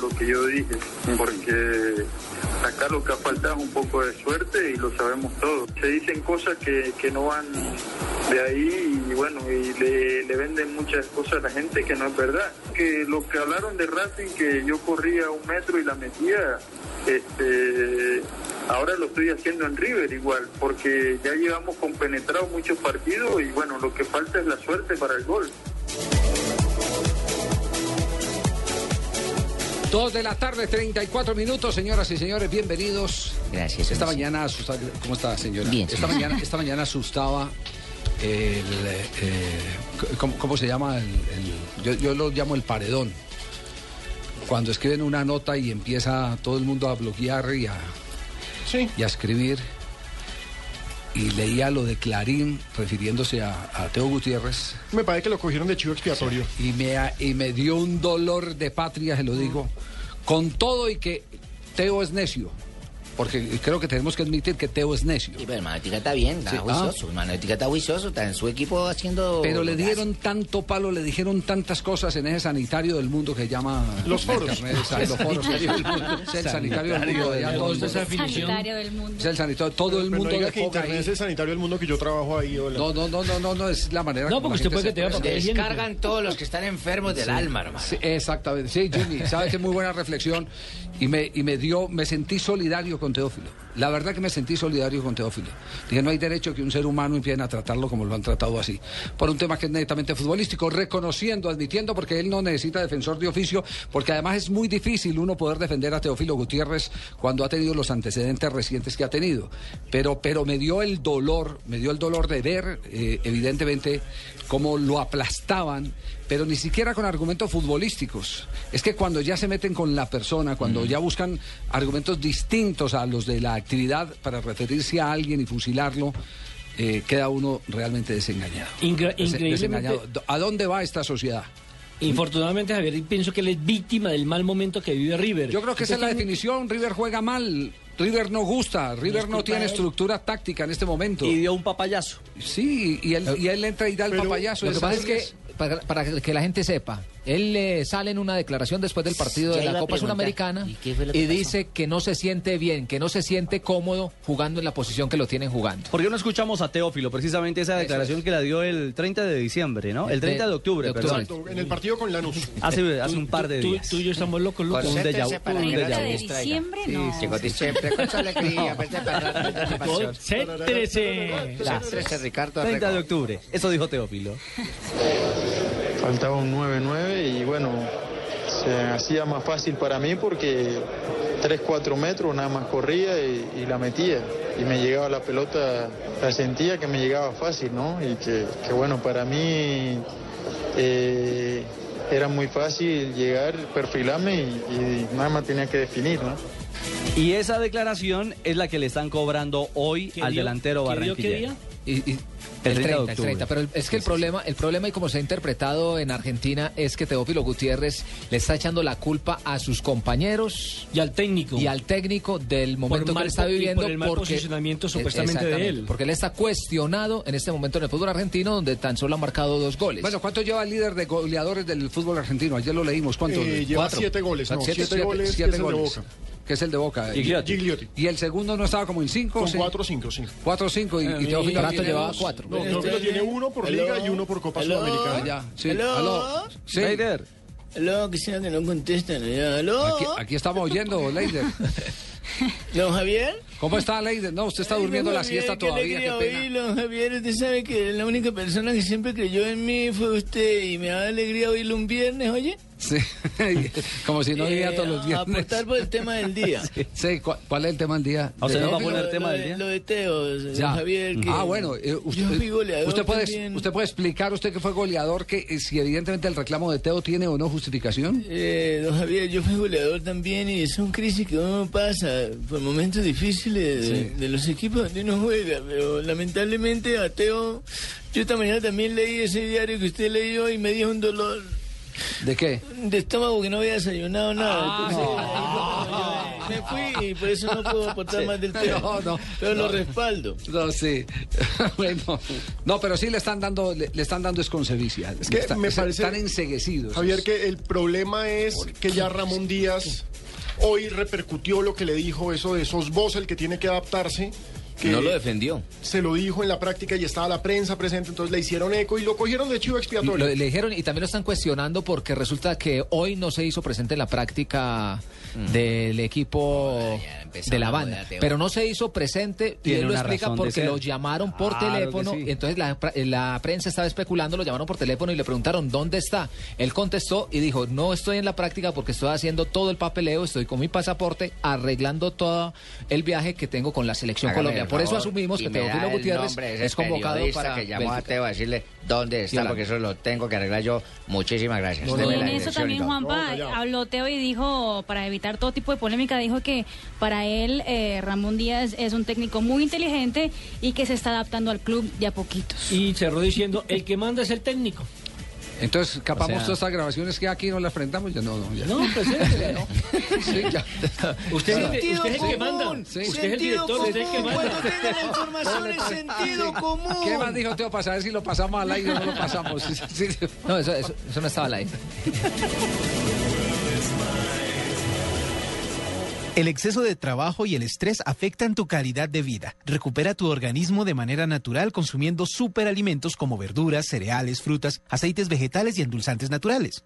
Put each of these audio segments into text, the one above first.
Lo que yo dije, porque acá lo que ha faltado es un poco de suerte y lo sabemos todos. Se dicen cosas que, que no van de ahí y bueno, y le, le venden muchas cosas a la gente que no es verdad. Que lo que hablaron de Racing, que yo corría un metro y la metía, este, ahora lo estoy haciendo en River igual, porque ya llevamos compenetrados muchos partidos y bueno, lo que falta es la suerte para el gol. Dos de la tarde, 34 minutos, señoras y señores, bienvenidos. Gracias. Esta mañana asustaba, ¿cómo está, señora? Bien, Esta señor. mañana, esta mañana asustaba el, eh, ¿cómo, cómo se llama? El, el- yo, yo lo llamo el paredón. Cuando escriben una nota y empieza todo el mundo a bloquear y a, y a escribir. Y leía lo de Clarín refiriéndose a, a Teo Gutiérrez. Me parece que lo cogieron de chivo expiatorio. y me, y me dio un dolor de patria, se lo digo, con todo y que Teo es necio, porque creo que tenemos que admitir que Teo es necio. Sí, pero Manotica está bien, está Sí, juicioso. Manotica está juicioso, está en su equipo haciendo. Pero le dieron tanto palo, le dijeron tantas cosas en ese sanitario del mundo que llama... Los foros. Internet, es- los foros. Es el sanitario del mundo. todo el. Sanitario del mundo. Es el sanitario, todo el Pero no mundo diga le que ponga Internet ahí. es el sanitario del mundo que yo trabajo ahí. hola. No, no, no, no, no, no, es la manera No, como porque usted puede que papel Descargan todos los que están enfermos del alma, hermano. Sí, exactamente, sí, Jimmy, sabes que es muy buena reflexión y me, y me dio, me sentí solidario con Teófilo. La verdad que me sentí solidario con Teófilo. Dije, no hay derecho que un ser humano empiecen a tratarlo como lo han tratado así. Por un tema que es netamente futbolístico, reconociendo, admitiendo, porque él no necesita defensor de oficio, porque además es muy difícil uno poder defender a Teófilo Gutiérrez cuando ha tenido los antecedentes recientes que ha tenido. Pero, pero me dio el dolor, me dio el dolor de ver, eh, evidentemente, cómo lo aplastaban, pero ni siquiera con argumentos futbolísticos. Es que cuando ya se meten con la persona, cuando ya buscan argumentos distintos a los de la actividad para referirse a alguien y fusilarlo, eh, queda uno realmente desengañado. Incre- desengañado. ¿A dónde va esta sociedad? Infortunadamente, Javier, pienso que él es víctima del mal momento que vive River. Yo creo que esa es la definición. River juega mal. River no gusta. River no tiene estructura táctica en este momento. Y dio un papayazo. Sí, y él, y él entra y da el Pero papayazo. Lo que pasa es que, para, para que la gente sepa, él eh, sale en una declaración después del partido Ya de la Copa Sudamericana ¿y qué fue lo que y dice que no se siente bien, que no se siente cómodo jugando en la posición que lo tienen jugando. ¿Por qué no escuchamos a Teófilo? Precisamente esa declaración que la dio el 30 de diciembre, ¿no? El De- 30 de octubre, de octubre. perdón. Exacto, en el partido con Lanús. Hace, hace un par de Tú, días. tú y yo estamos locos, locos. Un déjà vu, Concéntrese para un déjà vu. diciembre, Sí, no. Chicote, siempre con su alegría. pues, de pasar la pasión. Céntrese. Céntrese, Ricardo. 30 de octubre. Eso dijo Teófilo. Faltaba un 9-9 y bueno, se hacía más fácil para mí porque 3-4 metros nada más corría y, y la metía. Y me llegaba la pelota, la sentía que me llegaba fácil, ¿no? Y que, que bueno, para mí eh, era muy fácil llegar, perfilarme y, y nada más tenía que definir, ¿no? Y esa declaración es la que le están cobrando hoy ¿Qué al dio? delantero ¿Qué dio? ¿Qué barranquillero. Y- y- El el 30 de 30, el octubre. 30, pero es que el problema, el problema y como se ha interpretado en Argentina es que Teófilo Gutiérrez le está echando la culpa a sus compañeros Y al técnico. y al técnico del momento que mal él está viviendo por el mal porque posicionamiento supuestamente de él. porque él está cuestionado en este momento en el fútbol argentino donde tan solo ha marcado dos goles. Bueno, ¿cuánto lleva el líder de goleadores del fútbol argentino? Ayer lo leímos. ¿Cuánto? Eh, lleva Cuatro. siete goles, no, Siete, siete siete- goles, siete de goles. Que es el de Boca. Gigliotti. Gigliotti. Y el segundo no estaba como en cinco. Con sí? 4-5, sí. Cuatro, cinco. Y, y Teófilo Prato llevaba dos. cuatro. No, creo que lo tiene uno por Liga y uno por Copa Ah, Sudamericana. ya. Sí. Aló. Sí. Leider, Aló, quisiera que no contesten. Aló. Aquí, aquí estamos oyendo, Leider. Don Javier. ¿Cómo está, Leider? No, usted está durmiendo Ay, la siesta Javier, qué todavía, qué pena. oírlo, don Javier, usted sabe que la única persona que siempre creyó en mí fue usted y me da alegría oírlo un viernes, oye. Sí, como si no diría Eh, todos los viernes. Aportar por el tema del día. Sí, ¿cuál, cuál es el tema del día? ¿A usted De- nos va a Lo- poner el lo tema de- del día? Lo de Teo, don Ya. Javier. Que ah, bueno, eh, usted, yo fui goleador usted puede, también. usted puede explicar, usted que fue goleador, que eh, si evidentemente el reclamo de Teo tiene o no justificación. Eh, don Javier, yo fui goleador también y son crisis que uno pasa por momentos difíciles de, de los equipos donde uno juega, pero lamentablemente a Teo, yo esta mañana también leí ese diario que usted leyó y me dio un dolor ¿De qué? de estómago que no había desayunado nada. Entonces, cuando yo me fui y por eso no puedo aportar más del Teo. No, no, pero no. lo respaldo. No, sí. bueno, no, pero sí le están dando, le, le están dando esconcebicia. Es que Está- me parece, están enseguecidos. Javier, que el problema es que ya Ramón Díaz hoy repercutió lo que le dijo eso de esos vos, el que tiene que adaptarse. Que No lo defendió. Se lo dijo en la práctica y estaba la prensa presente, entonces le hicieron eco y lo cogieron de chivo Lo, expiatorio. le dijeron y también lo están cuestionando porque resulta que hoy no se hizo presente en la práctica del equipo de la banda, pero no se hizo presente y él lo explica porque lo llamaron por teléfono sí. entonces la, pra- la prensa estaba especulando, lo llamaron por teléfono y le preguntaron dónde está. Él contestó y dijo no estoy en la práctica porque estoy haciendo todo el papeleo, estoy con mi pasaporte arreglando todo el viaje que tengo con la selección Hágame Colombia. Por eso asumimos que Teófilo Gutiérrez es convocado para que llamó a Bélgica. Teo a decirle dónde está, porque eso lo tengo que arreglar yo. Muchísimas gracias. Y en eso también. Juanpa habló Teo y dijo, para evitar todo tipo de polémica, dijo que para él eh, Ramón Díaz es un técnico muy inteligente y que se está adaptando al club de a poquitos. Y cerró diciendo, el que manda es el técnico. Entonces, capamos O sea- todas estas grabaciones que aquí no las enfrentamos. Ya no, no. Ya. No, preséntele, ¿no? Sí, ya. Usted, es el- Sentido usted es el que manda. Sí. Usted es el director, usted es el que manda. cuando tenga la información es sentido común. ¿Qué más dijo Teo para saber si lo pasamos al aire o no lo pasamos? Sí, sí, sí. No, eso, eso, eso no estaba al aire. El exceso de trabajo y el estrés afectan tu calidad de vida. Recupera tu organismo de manera natural consumiendo superalimentos como verduras, cereales, frutas, aceites vegetales y endulzantes naturales.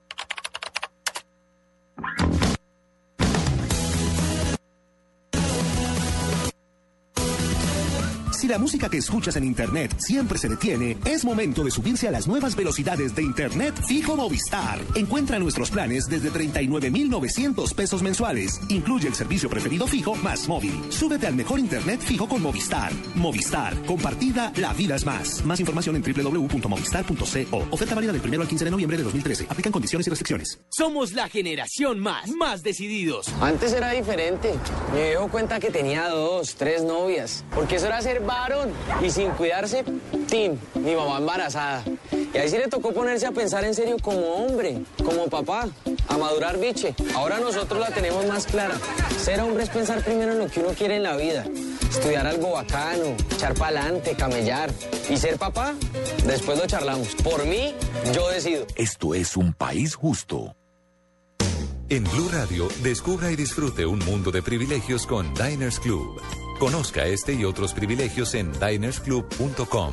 Si la música que escuchas en Internet siempre se detiene, es momento de subirse a las nuevas velocidades de Internet fijo Movistar. Encuentra nuestros planes desde 39,900 pesos mensuales. Incluye el servicio preferido fijo más móvil. Súbete al mejor Internet fijo con Movistar. Movistar. Compartida, la vida es más. Más información en www.movistar.co. Oferta válida del 1 al 15 de noviembre de 2013. Aplican condiciones y restricciones. Somos la generación más, más decididos. Antes era diferente. Me dio cuenta que tenía dos, tres novias. Porque eso era ser Y sin cuidarse, tin, mi mamá embarazada. Y ahí sí le tocó ponerse a pensar en serio como hombre, como papá, a madurar biche. Ahora nosotros la tenemos más clara. Ser hombre es pensar primero en lo que uno quiere en la vida. Estudiar algo bacano, echar pa'lante, camellar. Y ser papá, después lo charlamos. Por mí, yo decido. Esto es un país justo. En Blue Radio, descubra y disfrute un mundo de privilegios con Diners Club. Conozca este y otros privilegios en dinersclub.com.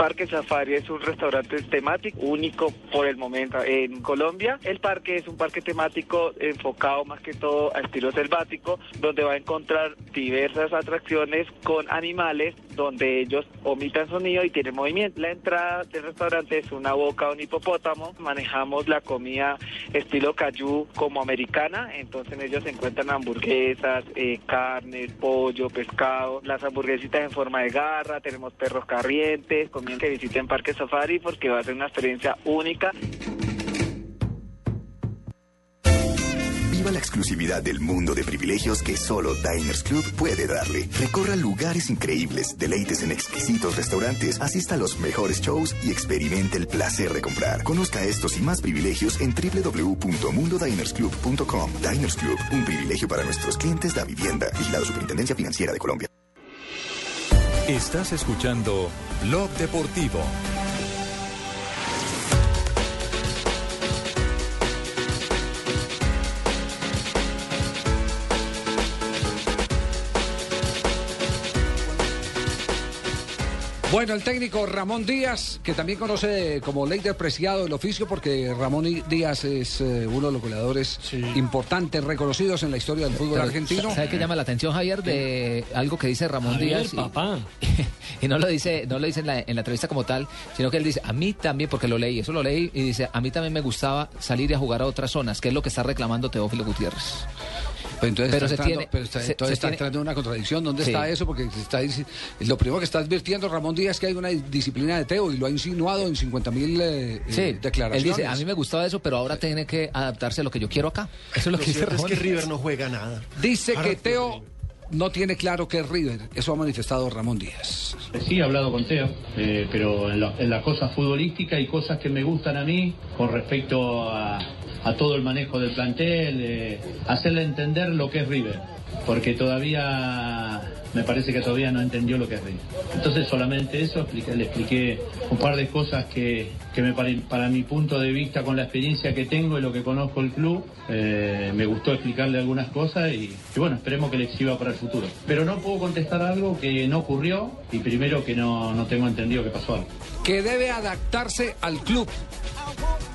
Parque Safari es un restaurante temático único por el momento en Colombia. El parque es un parque temático enfocado más que todo a estilo selvático, donde va a encontrar diversas atracciones con animales, donde ellos omitan sonido y tienen movimiento. La entrada del restaurante es una boca de un hipopótamo. Manejamos la comida estilo cayú como americana, entonces ellos encuentran hamburguesas, eh, carne, pollo, pescado, las hamburguesitas en forma de garra, tenemos perros carrientes, comiendo que visiten Parque Safari porque va a ser una experiencia única. Viva la exclusividad del mundo de privilegios que solo Diners Club puede darle. Recorra lugares increíbles, deleites en exquisitos restaurantes, asista a los mejores shows y experimente el placer de comprar. Conozca estos y más privilegios en www.mundodinersclub.com. Diners Club, un privilegio para nuestros clientes de vivienda. Vigilado Superintendencia Financiera de Colombia. Estás escuchando Blog Deportivo. Bueno, el técnico Ramón Díaz, que también conoce como Leider Preciado el oficio, porque Ramón Díaz es eh, uno de los goleadores importantes, reconocidos en la historia del fútbol Pero, argentino. ¿Sabe qué llama la atención, Javier? De algo que dice Ramón Javier, Díaz. y- papá. Y, no lo dice, no lo dice en la, en la entrevista como tal, sino que él dice, a mí también, porque lo leí, eso lo leí, y dice, a mí también me gustaba salir y a jugar a otras zonas, que es lo que está reclamando Teófilo Gutiérrez. Pero entonces Pero está, se entrando, tiene- pero está- se- entonces se está tiene- entrando en una contradicción. ¿Dónde Sí. está eso? Porque está, lo primero que está advirtiendo Ramón Díaz es que hay una disciplina de Teo y lo ha insinuado en 50 mil eh, Sí, eh, declaraciones. él dice, a mí me gustaba eso, pero ahora tiene que adaptarse a lo que yo quiero acá. Eso es lo, que dice cierto es Ramón que. River no juega nada. Dice Ahora que Teo no tiene claro qué es River. Eso ha manifestado Ramón Díaz. Sí, he hablado con Teo, eh, pero en las cosas futbolísticas y cosas que me gustan a mí con respecto a, a todo el manejo del plantel, hacerle entender lo que es River, porque todavía me parece que todavía no entendió lo que es River. Entonces solamente eso, le expliqué un par de cosas que, que me para mi punto de vista con la experiencia que tengo y lo que conozco el club, eh, me gustó explicarle algunas cosas y, bueno, esperemos que le sirva para el futuro. Pero no puedo contestar algo que no ocurrió y primero que no, no tengo entendido que pasó algo. Que debe adaptarse al club.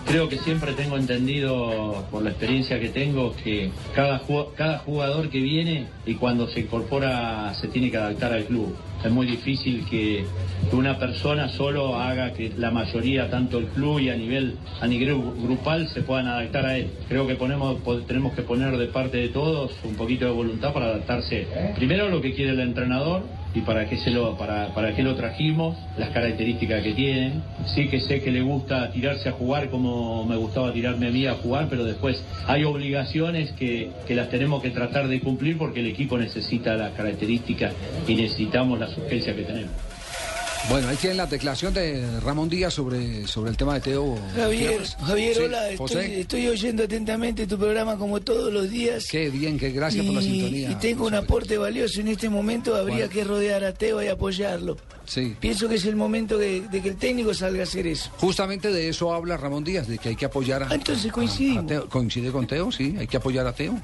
Creo que siempre tengo entendido, por la experiencia que tengo, que cada, ju- cada jugador que viene y cuando se incorpora se tiene que adaptar al club. Es muy difícil que, una persona solo haga que la mayoría, tanto el club y a nivel, a nivel gru- grupal, se puedan adaptar a él. Creo que ponemos, po- tenemos que poner de parte de todos un poquito de voluntad para adaptarse primero a lo que quiere el entrenador y para qué se lo para, para qué lo trajimos, las características que tienen. Sí que sé que le gusta tirarse a jugar como me gustaba tirarme a mí a jugar, pero después hay obligaciones que, que las tenemos que tratar de cumplir porque el equipo necesita las características y necesitamos la urgencia que tenemos. Bueno, ahí tienen la declaración de Ramón Díaz sobre, sobre el tema de Teo. Javier. Javier, Sí, hola, estoy, oyendo atentamente tu programa como todos los días. Qué bien, qué gracias por la sintonía. Y tengo un aporte valioso en este momento, habría que rodear a Teo y apoyarlo. Sí. Pienso que es el momento de, de que el técnico salga a hacer eso. Justamente de eso habla Ramón Díaz, de que hay que apoyar a. Ah, entonces Teo. Coincide con Teo, sí, hay que apoyar a Teo.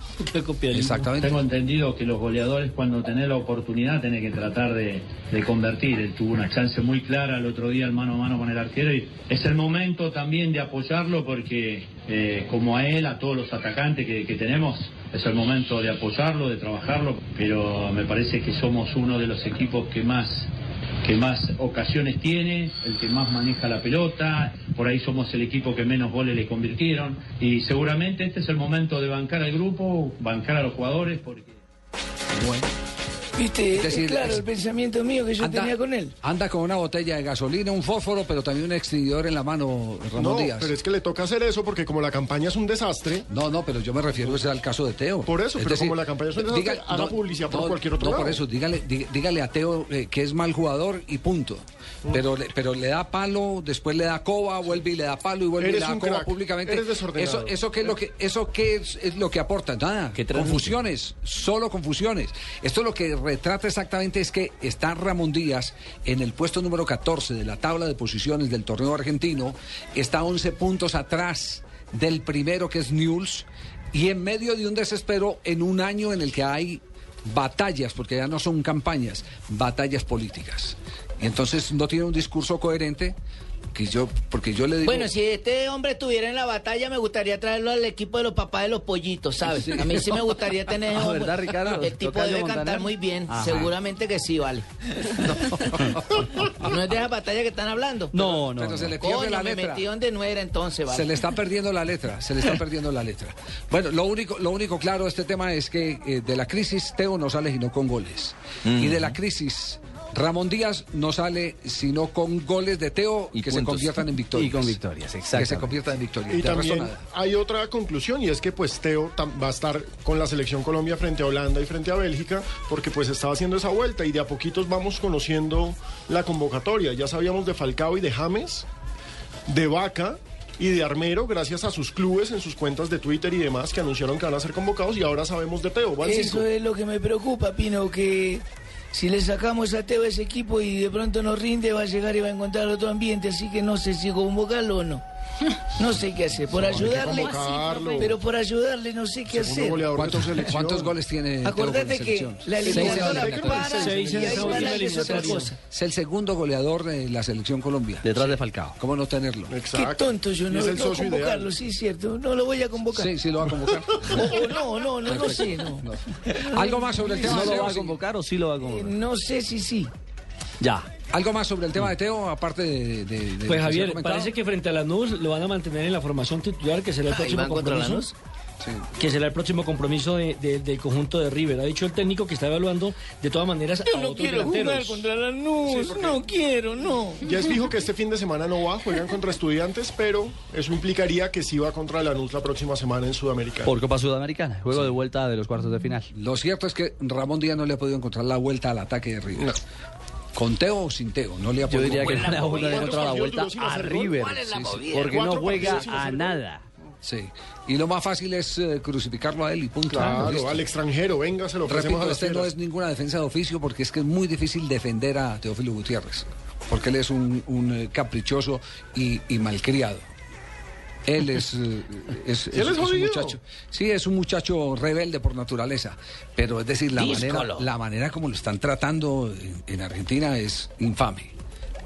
Exactamente. Tengo entendido que los goleadores cuando tenés la oportunidad tenés que tratar de, de convertir. Él tuvo una chance muy clara el otro día el mano a mano con el arquero y es el momento también de apoyarlo porque eh, como a él, a todos los atacantes que, que tenemos, es el momento de apoyarlo, de trabajarlo, pero me parece que somos uno de los equipos que más que más ocasiones tiene, el que más maneja la pelota, por ahí somos el equipo que menos goles le convirtieron y seguramente este es el momento de bancar al grupo, bancar a los jugadores porque. Viste, Es decir, claro es- el pensamiento mío que yo Anda- tenía con él. Anda con una botella de gasolina, un fósforo, pero también un extinguidor en la mano, Ramón No, Díaz. pero es que le toca hacer eso porque como la campaña es un desastre. No, no, pero yo me refiero ese al caso de Teo. Por eso, Es pero decir, como la campaña es un desastre, diga- haga publicidad por no, cualquier otro no, lado. por eso, dígale, dí- dígale a Teo eh, que es mal jugador y punto. Pero, le, pero le da palo, después le da coba, vuelve y le da palo y vuelve y Eres le da coba crack, públicamente. eres desordenado. Eso, eso qué es lo que, eso qué es, es lo que aporta, nada. Confusiones, solo confusiones. Esto lo que retrata exactamente es que está Ramón Díaz en el puesto número 14 de la tabla de posiciones del torneo argentino, está 11 puntos atrás del primero que es Newell's y en medio de un desespero en un año en el que hay batallas, porque ya no son campañas, batallas políticas. Entonces no tiene un discurso coherente que yo, porque yo le digo... Bueno, si este hombre estuviera en la batalla, me gustaría traerlo al equipo de los papás de los pollitos, ¿sabes? Sí. A mí sí me gustaría tener... Ah, ¿verdad, Ricardo? El tipo debe cantar muy bien, Ajá. seguramente que sí, vale. No, es de esa batalla que están hablando. No, no, Pero se no. le pierde Coño, la me letra. metí donde no era entonces, vale. Se le está perdiendo la letra, se le está perdiendo la letra. Bueno, lo único, lo único claro de este tema es que eh, de la crisis Teo no sale sino con goles. Y de la crisis Ramón Díaz no sale sino con goles de Teo y, que se conviertan en victorias. Y con victorias, Que se conviertan en victorias. Y también nada. hay otra conclusión y es que pues Teo va a estar con la selección Colombia frente a Holanda y frente a Bélgica porque pues estaba haciendo esa vuelta y de a poquitos vamos conociendo la convocatoria. Ya sabíamos de Falcao y de James, de Vaca y de Armero gracias a sus clubes en sus cuentas de Twitter y demás que anunciaron que van a ser convocados y ahora sabemos de Teo. Eso es lo que me preocupa, Pino, que si le sacamos a Teo ese equipo y de pronto no rinde, va a llegar y va a encontrar otro ambiente, así que no sé si convocarlo o no. No sé qué hacer. Por ayudarle. Pero por ayudarle no sé qué Segundo hacer. ¿Cuántos, goles tiene Teo con la Acuérdate que selección? la eliminatoria para y ahí para es otra eliminatoria. cosa. Es el segundo goleador de la selección Colombia. Detrás de Falcao. ¿Cómo no tenerlo? Qué tonto yo no, es el no convocarlo, ideal. sí, cierto. No lo voy a convocar. Sí, sí lo va a convocar. O, o no, no, no, no sé, no. ¿Algo más sobre el tema ¿No lo va a convocar o sí lo va a convocar? No sé si sí. Ya. ¿Algo más sobre el tema de Teo, aparte de... de- de Pues Javier, parece que frente a Lanús lo van a mantener en la formación titular, que será el próximo compromiso. Lanús. Que será el próximo compromiso de- de- del conjunto de River. Ha dicho el técnico que está evaluando de todas maneras a Yo no otros quiero jugar delanteros. contra la NUS. no quiero, no. Ya es fijo que este fin de semana no va, juegan contra estudiantes, pero eso implicaría que sí va contra Lanús la próxima semana en Sudamericana. Por Copa Sudamericana. Juego de vuelta de los cuartos de final. Lo cierto es que Ramón Díaz no le ha podido encontrar la vuelta al ataque de River. Con Teo o sin Teo, no le ha Yo podido. diría que no le ha encontrado la vuelta a? River. ¿Cuál es la Sí, sí, movida? Porque no juega a nada. Sí. Y lo más fácil es eh, crucificarlo a él y punto. Claro, Listo. al extranjero, venga, se lo ofrecemos Repito, a este no es ninguna defensa de oficio porque es que es muy difícil defender a Teófilo Gutiérrez. Porque él es un, un, eh, caprichoso y, y malcriado. Él es, eh, es, él es un jodido? muchacho. Sí, es un muchacho rebelde por naturaleza. Pero es decir, la manera, la manera como lo están tratando en, en Argentina es infame.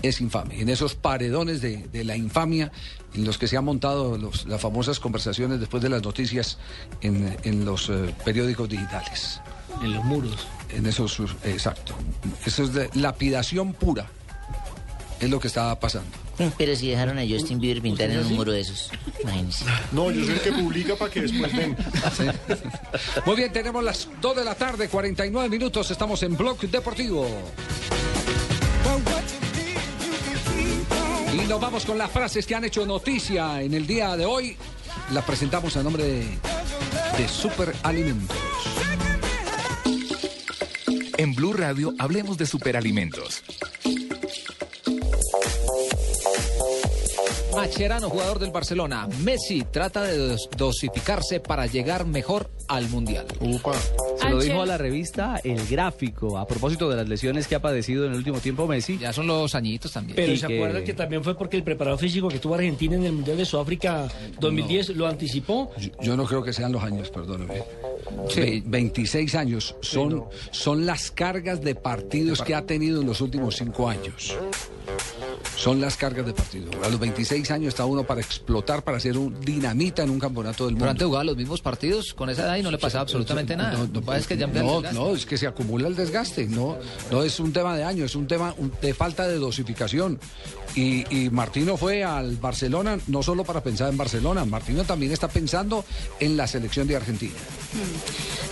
Es infame. En esos paredones de, de la infamia en los que se han montado los- las famosas conversaciones después de las noticias en, en los eh, periódicos digitales. En los muros. En esos, exacto. Eso es de lapidación pura. Es lo que está pasando. Pero si dejaron a Justin Bieber pintar en un muro de esos. Imagínense. No, yo soy el que publica para que después den. Muy bien, tenemos las 2 de la tarde, 49 minutos. Estamos en Blog Deportivo. Y nos vamos con las frases que han hecho noticia en el día de hoy. Las presentamos a nombre de, de Super Alimentos. En Blue Radio hablemos de superalimentos. Macherano, jugador del Barcelona. Messi trata de dos- dosificarse para llegar mejor al Mundial. Se lo dijo a la revista El Gráfico a propósito de las lesiones que ha padecido en el último tiempo Messi. Ya son los añitos también. Pero Y se que- acuerdan que también fue porque el preparador físico que tuvo Argentina en el Mundial de Sudáfrica 2010 lo anticipó. Yo, yo no creo que sean los años, perdóneme. Ve- 26 años son, son las cargas de partidos que ha tenido en los últimos cinco años. Son las cargas de partido. A los 26 años está uno para explotar, para ser un dinamita en un campeonato del Pero mundo. antes jugaba los mismos partidos con esa edad y no le pasaba absolutamente nada. No, es que ya no, no, es que se acumula el desgaste. No, no es un tema de año, es un tema de falta de dosificación. Y, y Martino fue al Barcelona no solo para pensar en Barcelona, Martino también está pensando en la selección de Argentina.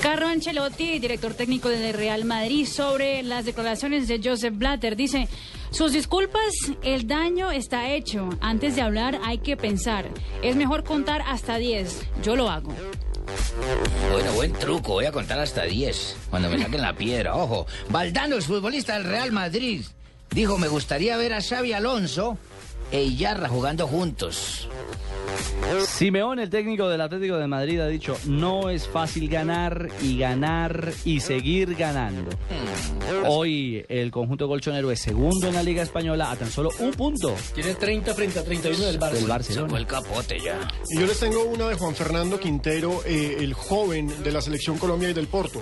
Carlo Ancelotti, director técnico del Real Madrid, sobre las declaraciones de Joseph Blatter. Dice, sus disculpas, el daño está hecho. Antes de hablar hay que pensar. Es mejor contar hasta 10. Yo lo hago. Bueno, buen truco. Voy a contar hasta 10. Cuando me saquen la piedra, ojo. Valdano, el futbolista del Real Madrid, dijo: Me gustaría ver a Xavi Alonso e Iyarra jugando juntos. Simeón, el técnico del Atlético de Madrid, ha dicho, no es fácil ganar y ganar y seguir ganando. Hoy el conjunto colchonero es segundo en la Liga Española a tan solo un punto Tiene 30 frente a 31 del Barça. del Barcelona. el capote ya. Y yo les tengo una de Juan Fernando Quintero, eh, el joven de la selección Colombia y del Porto.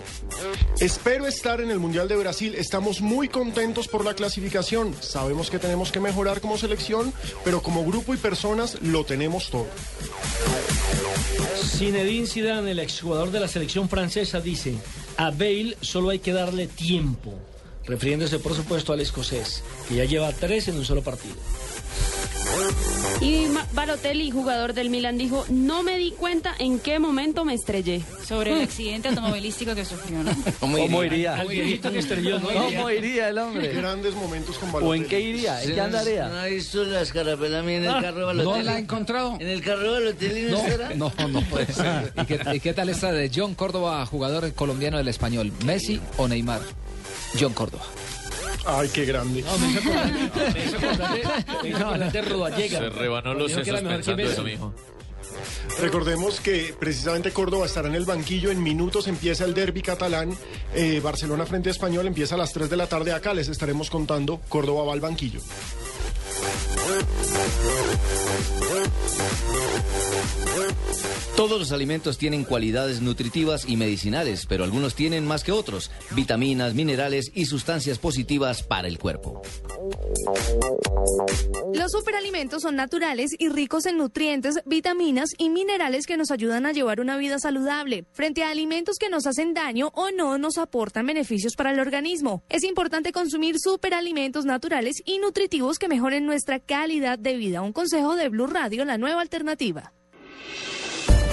Espero estar en el Mundial de Brasil. Estamos muy contentos por la clasificación. Sabemos que tenemos que mejorar como selección, pero como grupo y personas lo tenemos todo. Zinedine Zidane, el exjugador de la selección francesa, dice, a Bale solo hay que darle tiempo, refiriéndose por supuesto al escocés, que ya lleva tres en un solo partido. Y Balotelli, jugador del Milan, dijo, no me di cuenta en qué momento me estrellé. Sobre el accidente automovilístico que sufrió, ¿no? ¿Cómo iría? Al viejito que estrelló, ¿no? ¿Cómo iría el hombre? Grandes momentos con ¿O en qué iría? ¿En qué andaría? ¿No ha visto las carapelamias en el Ah, carro de ¿No la ha encontrado? ¿En el carro de Balotelli no, estará? No, no puede ser. ¿Y qué, y qué tal esta de John Córdoba, jugador colombiano del español? ¿Messi o Neymar? John Córdoba. Ay, qué grande. No, me hizo acordar, me hizo acordar de, me hizo acordar de Rodallega. Se rebanó los sesos pensando eso mismo. Recordemos que precisamente Córdoba estará en el banquillo. En minutos empieza el derby catalán. Eh, Barcelona frente a Español empieza a las 3 de la tarde. Acá les estaremos contando. Córdoba va al banquillo. Todos los alimentos tienen cualidades nutritivas y medicinales, pero algunos tienen más que otros, vitaminas, minerales y sustancias positivas para el cuerpo. Los superalimentos son naturales y ricos en nutrientes, vitaminas y minerales que nos ayudan a llevar una vida saludable. Frente a alimentos que nos hacen daño o no nos aportan beneficios para el organismo, es importante consumir superalimentos naturales y nutritivos que mejoren nuestra calidad de vida. Un consejo de Blue Radio, la nueva alternativa.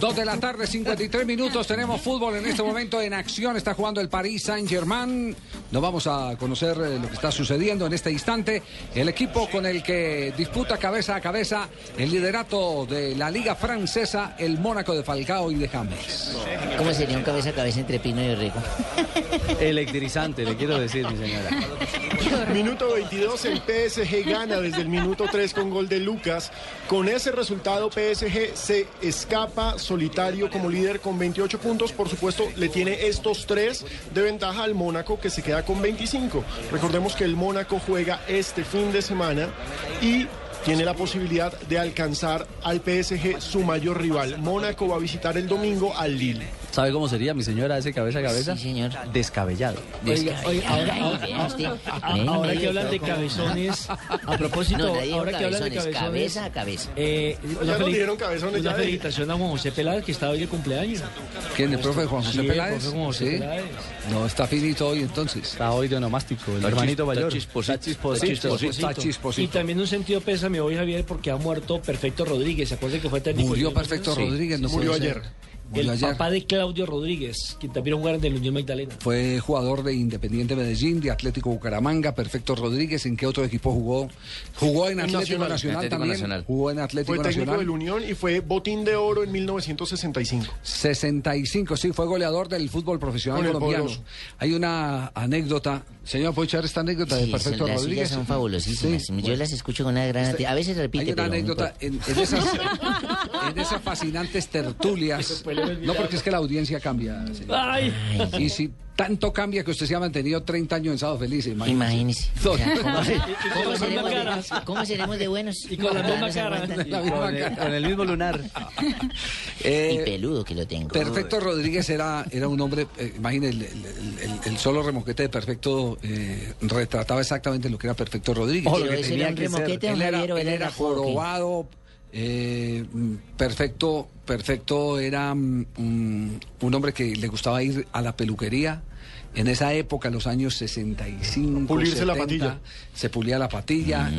Dos de la tarde, 53 minutos. Tenemos fútbol en este momento en acción. Está jugando el Paris Saint-Germain. Nos vamos a conocer eh, lo que está sucediendo en este instante. El equipo con el que disputa cabeza a cabeza el liderato de la Liga Francesa, el Mónaco de Falcao y de James. ¿Cómo sería un cabeza a cabeza entre Pino y Rico? Electrizante, le quiero decir, mi señora. Minuto 22, el PSG gana desde el minuto 3 con gol de Lucas. Con ese resultado, PSG se escapa solitario como líder con 28 puntos. Por supuesto, le tiene estos tres de ventaja al Mónaco que se queda con 25. Recordemos que el Mónaco juega este fin de semana y tiene la posibilidad de alcanzar al PSG su mayor rival. Mónaco va a visitar el domingo al Lille. ¿Sabe cómo sería, mi señora, ese cabeza a cabeza? Sí, señor. Descabellado. Oiga, oiga, ahora, ahora- a- que hablan de cabezones, a propósito, No, ahora que hablan de cabezones, cabezones, cabeza a cabeza. eh, Ya nos felic- dieron cabezones, una ya felicitación a Juan José Peláez que está hoy de cumpleaños. ¿Quién? ¿El profe Juan José Sí, el Peláez? profe Juan José Sí. Peláez. No, está finito hoy entonces. Está hoy de onomástico, el Está hermanito mayor. está chisposito. Está chisposito. Está chisposito. Está chisposito. Y también un sentido pésame hoy, Javier, porque ha muerto Perfecto Rodríguez. ¿Se acuerdan que fue técnico? Murió Perfecto Sí. Rodríguez, no Murió ayer. El ayer. papá de Claudio Rodríguez, quien también jugaron del Unión Magdalena. Fue jugador de Independiente Medellín, de Atlético Bucaramanga, Perfecto Rodríguez. ¿En qué otro equipo jugó? Jugó en En Atlético Nacional. Nacional, Atlético también. Nacional. Jugó en Atlético Fue técnico Nacional. del Unión y fue botín de oro en 1965. 65, sí, fue goleador del fútbol profesional el colombiano. Hay una anécdota. Señor, ¿puedo echar esta anécdota de Perfecto son- las Rodríguez? son fabulosísimas. Sí, Yo bueno. las escucho con una gran atención. A veces repite, Hay una pero anécdota en, en esas, en esas fascinantes tertulias. No, porque es que la audiencia cambia. señor. Ay. Y si tanto cambia que usted se ha mantenido 30 años en Sábado Feliz, Imagínese. ¿cómo, seremos de, cara. ¿Cómo seremos de buenos? Y con la misma cara. Con el, mismo lunar. Eh, Y peludo que lo tengo. Perfecto Rodríguez era, era un hombre, eh, imagine, el, el- el- el solo remoquete de Perfecto eh, retrataba exactamente lo que era Perfecto Rodríguez. Pero ese era un remoquete, don Él era, él era jockey. Eh, perfecto, perfecto, era mm, un, hombre que le gustaba ir a la peluquería. En esa época, en los años 65, Pulirse la 70, patilla. Se pulía la patilla,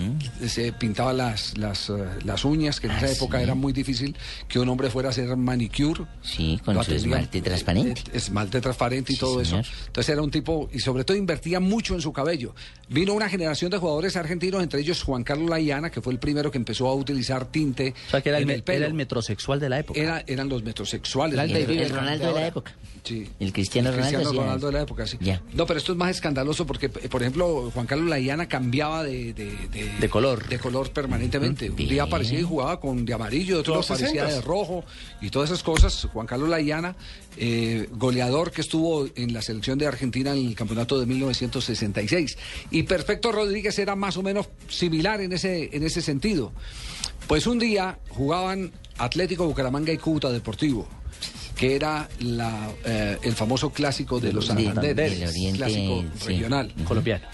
se pintaba las, las, eh, las uñas, que en esa Ah, época sí. era muy difícil que un hombre fuera a hacer manicure. Sí, con su esmalte transparente. eh, Esmalte transparente y Sí, todo señor. eso. Entonces era un tipo, y sobre todo invertía mucho en su cabello. Vino una generación de jugadores argentinos, entre ellos Juan Carlos Laiana, que fue el primero que empezó a utilizar tinte O sea, que era el, en el pelo. era el metrosexual de la época. Era- eran los metrosexuales. El, el Ronaldo de la época. Sí. El Cristiano El Ronaldo. Cristiano sí, Ronaldo de la época, sí. Ya. No, pero esto es más escandaloso porque, eh, por ejemplo, Juan Carlos Laiana cambiaba de, de, de- De color. de color permanentemente. Un día aparecía y jugaba con de amarillo, otro Los aparecía 60s. de rojo y todas esas cosas. Juan Carlos Laiana, eh, goleador que estuvo en la selección de Argentina en el campeonato de 1966. Y Perfecto Rodríguez era más o menos similar en ese, en ese sentido. Pues un día jugaban Atlético Bucaramanga y Cúcuta Deportivo que era la, eh, el famoso clásico de, los de- Santanderes, del Oriente, clásico sí. regional. Colombiano.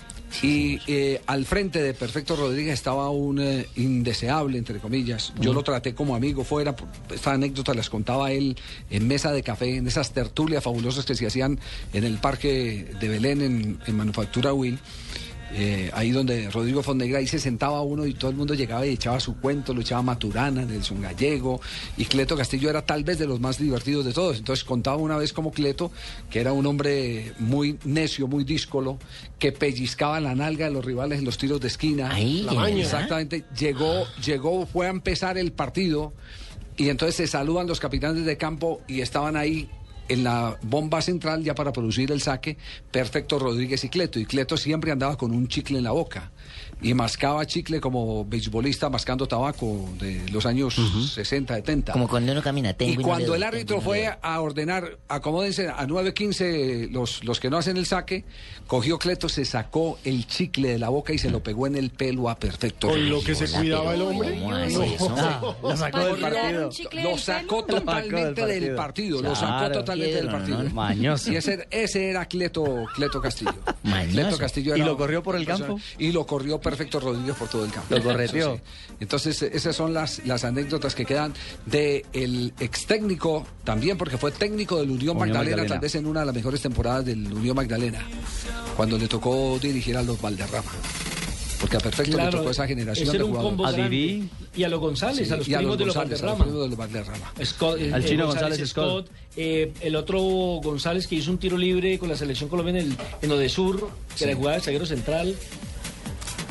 Y eh, al frente de Perfecto Rodríguez estaba un eh, indeseable, entre comillas. Yo lo traté como amigo fuera. Esta anécdota las contaba él en mesa de café, en esas tertulias fabulosas que se hacían en el parque de Belén, en, en Manufactura Will. Eh, ahí donde Rodrigo Fondegra, ahí se sentaba uno y todo el mundo llegaba y echaba su cuento, lo echaba Maturana, Nelson Gallego, y Cleto Castillo era tal vez de los más divertidos de todos. Entonces contaba una vez como Cleto, que era un hombre muy necio, muy díscolo, que pellizcaba la nalga de los rivales en los tiros de esquina. Ahí, La maña. Exactamente. Llegó, llegó, fue a empezar el partido y entonces se saludan los capitanes de campo y estaban ahí en la bomba central ya para producir el saque, perfecto Rodríguez y Cleto. Y Cleto siempre andaba con un chicle en la boca. Y mascaba chicle como beisbolista mascando tabaco de los años 60, 70. Como cuando uno camina, tengo Y y cuando el árbitro tengo y no le fue a ordenar, acomódense a 9.15 los, los que no hacen el saque, cogió Cleto, se sacó el chicle de la boca y se lo pegó en el pelo a perfecto. Con lo que se cuidaba el hombre. ¿cómo No. hace eso? Ah, lo sacó del partido. Lo sacó totalmente del partido, lo sacó totalmente del partido. Mañoso. Y ese, ese era Cleto, Cleto Castillo. Mañoso. Cleto Castillo ¿Y era lo corrió por el campo? Y lo corrió perfecto Rodríguez por todo el campo. Lo correteó. Sí. Entonces, esas son las, las anécdotas que quedan de el ex técnico, también porque fue técnico del Unión, Unión Magdalena, Magdalena. tal vez en una de las mejores temporadas del Unión Magdalena, cuando le tocó dirigir a los Valderrama. Porque a perfecto le tocó esa generación ese de jugadores. combo grande. Y a los González, Sí, a los y a primos de los González, a los de los Valderrama. Scott, eh, Al eh, chino González Scott. eh, el otro González que hizo un tiro libre con la selección colombiana en, el, en Odesur, que era jugaba de zaguero central.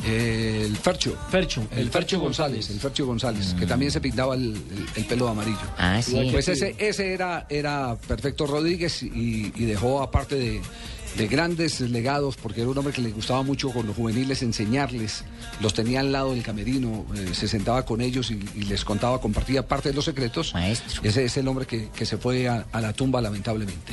El Fercho. Fercho. El, Fercho González, el Fercho González, que también se pintaba el, el- el pelo amarillo. Ah, sí. Pues ese, ese era, era Perfecto Rodríguez y, y dejó aparte de, de grandes legados, porque era un hombre que le gustaba mucho con los juveniles enseñarles, los tenía al lado del camerino, eh, se sentaba con ellos y, y les contaba, compartía parte de los secretos. Ese es el hombre que, que se fue a, a la tumba lamentablemente.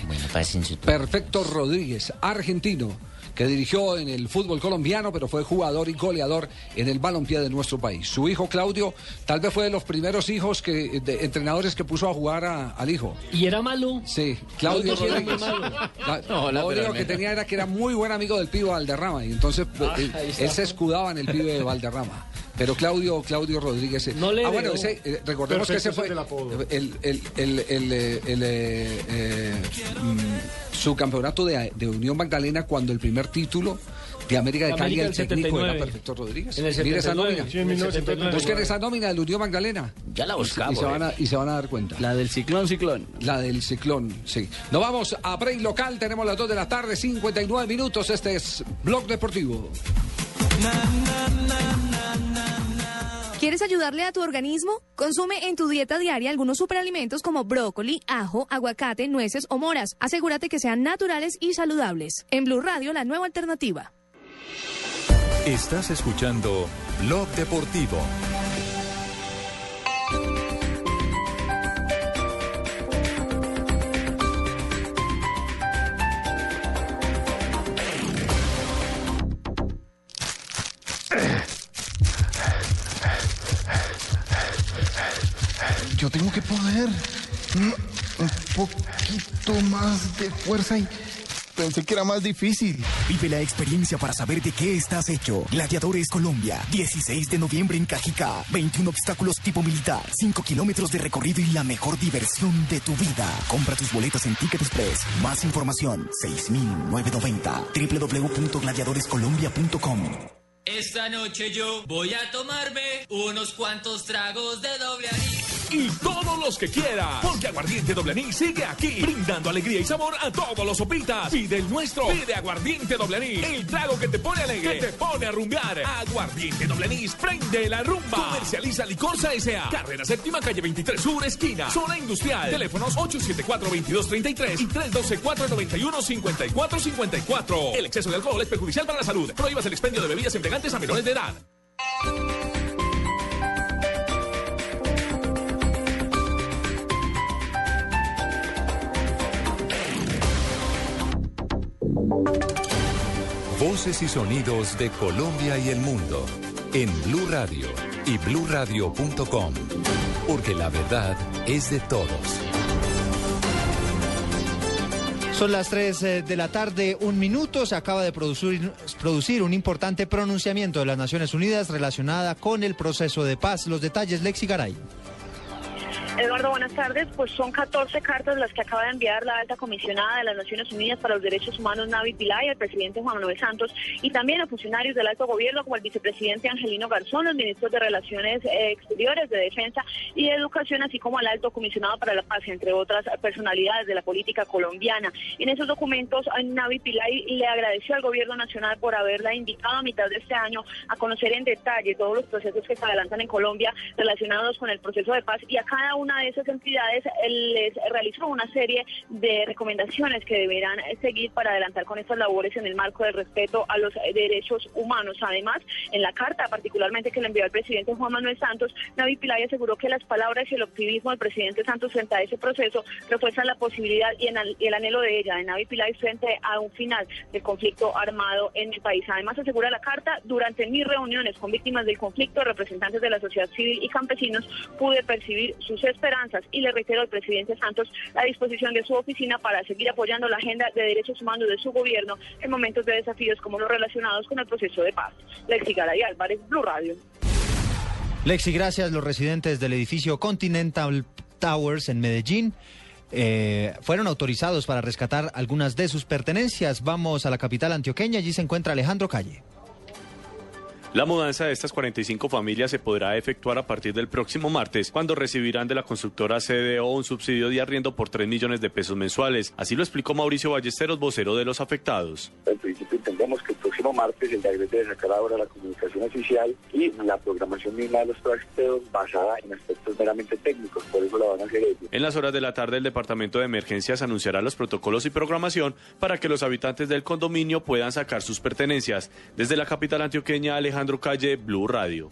Perfecto Rodríguez, argentino, que dirigió en el fútbol colombiano, pero fue jugador y goleador en el balompié de nuestro país. Su hijo Claudio tal vez fue de los primeros hijos que de entrenadores que puso a jugar a- al hijo. ¿Y era malo? Sí, Claudio Claudio era muy malo. La- No, la lo único que tenía era que era muy buen amigo del pibe Valderrama y entonces Ah, eh, él se escudaba en el pibe de Valderrama. Pero Claudio, Claudio Rodríguez. eh, No le ah, bueno, ese, eh, recordemos que ese fue el el, el, el, el, eh, el, eh, eh, mm, su campeonato de, de Unión Magdalena cuando el primer título de América de Cali, el técnico era 79. Perfecto Rodríguez. En el Mire esa 79. nómina. Sí, en 1979. Busquen esa nómina del Unión Magdalena. Ya la buscamos, Y, se van a, y se van a dar cuenta. La del ciclón, ciclón. La del ciclón, sí. Nos vamos a break local. Tenemos las 2 de la tarde, 59 minutos. Este es Blog Deportivo. ¿Quieres ayudarle a tu organismo? Consume en tu dieta diaria algunos superalimentos como brócoli, ajo, aguacate, nueces o moras. Asegúrate que sean naturales y saludables. En Blue Radio, la nueva alternativa. Estás escuchando Blog Deportivo. Yo tengo que poner mm, un poquito más de fuerza y pensé que era más difícil. Vive la experiencia para saber de qué estás hecho. Gladiadores Colombia, 16 de noviembre en Cajicá. 21 obstáculos tipo militar, 5 kilómetros de recorrido y la mejor diversión de tu vida. Compra tus boletas en Ticket Express. Más información, 6990. www.gladiadorescolombia.com. Esta noche yo voy a tomarme unos cuantos tragos de doble anís. Y todos los que quiera, porque Aguardiente Doble Anís sigue aquí, brindando alegría y sabor a todos los sopitas. Pide el nuestro, pide Aguardiente Doble Anís, el trago que te pone alegre, que te pone a rumbear. Aguardiente Doble Anís, prende la rumba. Comercializa Licorsa S.A. Carrera Séptima, calle 23 Sur, esquina, zona industrial. Teléfonos 874-2233 y 312-491-5454. El exceso de alcohol es perjudicial para la salud. Prohíbas el expendio de bebidas embriagantes a menores de edad. Y sonidos de Colombia y el mundo en Blue Radio y bluradio.com, porque la verdad es de todos. Son las 3 eh, de la tarde, un minuto. Se acaba de producir, producir un importante pronunciamiento de las Naciones Unidas relacionada con el proceso de paz. Los detalles, Lexi Garay. Eduardo, buenas tardes. Pues son 14 cartas las que acaba de enviar la alta comisionada de las Naciones Unidas para los Derechos Humanos, Navi Pillay, al presidente Juan Manuel Santos y también a funcionarios del alto gobierno como el vicepresidente Angelino Garzón, los ministros de Relaciones eh, Exteriores, de Defensa y Educación, así como al alto comisionado para la paz, entre otras personalidades de la política colombiana. En esos documentos, eh, Navi Pillay le agradeció al gobierno nacional por haberla invitado a mitad de este año a conocer en detalle todos los procesos que se adelantan en Colombia relacionados con el proceso de paz y a cada uno una de esas entidades eh, les realizó una serie de recomendaciones que deberán eh, seguir para adelantar con estas labores en el marco del respeto a los eh, derechos humanos. Además, en la carta, particularmente que le envió al presidente Juan Manuel Santos, Navi Pillay aseguró que las palabras y el optimismo del presidente Santos frente a ese proceso refuerzan la posibilidad y el anhelo de ella, de Navi Pillay, frente a un final del conflicto armado en el país. Además, asegura la carta, durante mis reuniones con víctimas del conflicto, representantes de la sociedad civil y campesinos, pude percibir sus esperanzas y le reitero al presidente Santos la disposición de su oficina para seguir apoyando la agenda de derechos humanos de su gobierno en momentos de desafíos como los relacionados con el proceso de paz. Lexi Garay Álvarez, Blue Radio. Lexi, gracias. Los residentes del edificio Continental Towers en Medellín eh, fueron autorizados para rescatar algunas de sus pertenencias. Vamos a la capital antioqueña. Allí se encuentra Alejandro Calle. La mudanza de estas 45 familias se podrá efectuar a partir del próximo martes, cuando recibirán de la constructora CDO un subsidio de arriendo por 3 millones de pesos mensuales. Así lo explicó Mauricio Ballesteros, vocero de los afectados. En principio entendemos que el próximo martes el DAGRE debe sacar ahora la comunicación oficial y la programación misma de los trasteos basada en aspectos meramente técnicos, por eso la van a hacer ellos. En las horas de la tarde, el Departamento de Emergencias anunciará los protocolos y programación para que los habitantes del condominio puedan sacar sus pertenencias. Desde la capital antioqueña, Alejandro Calle, Blue Radio.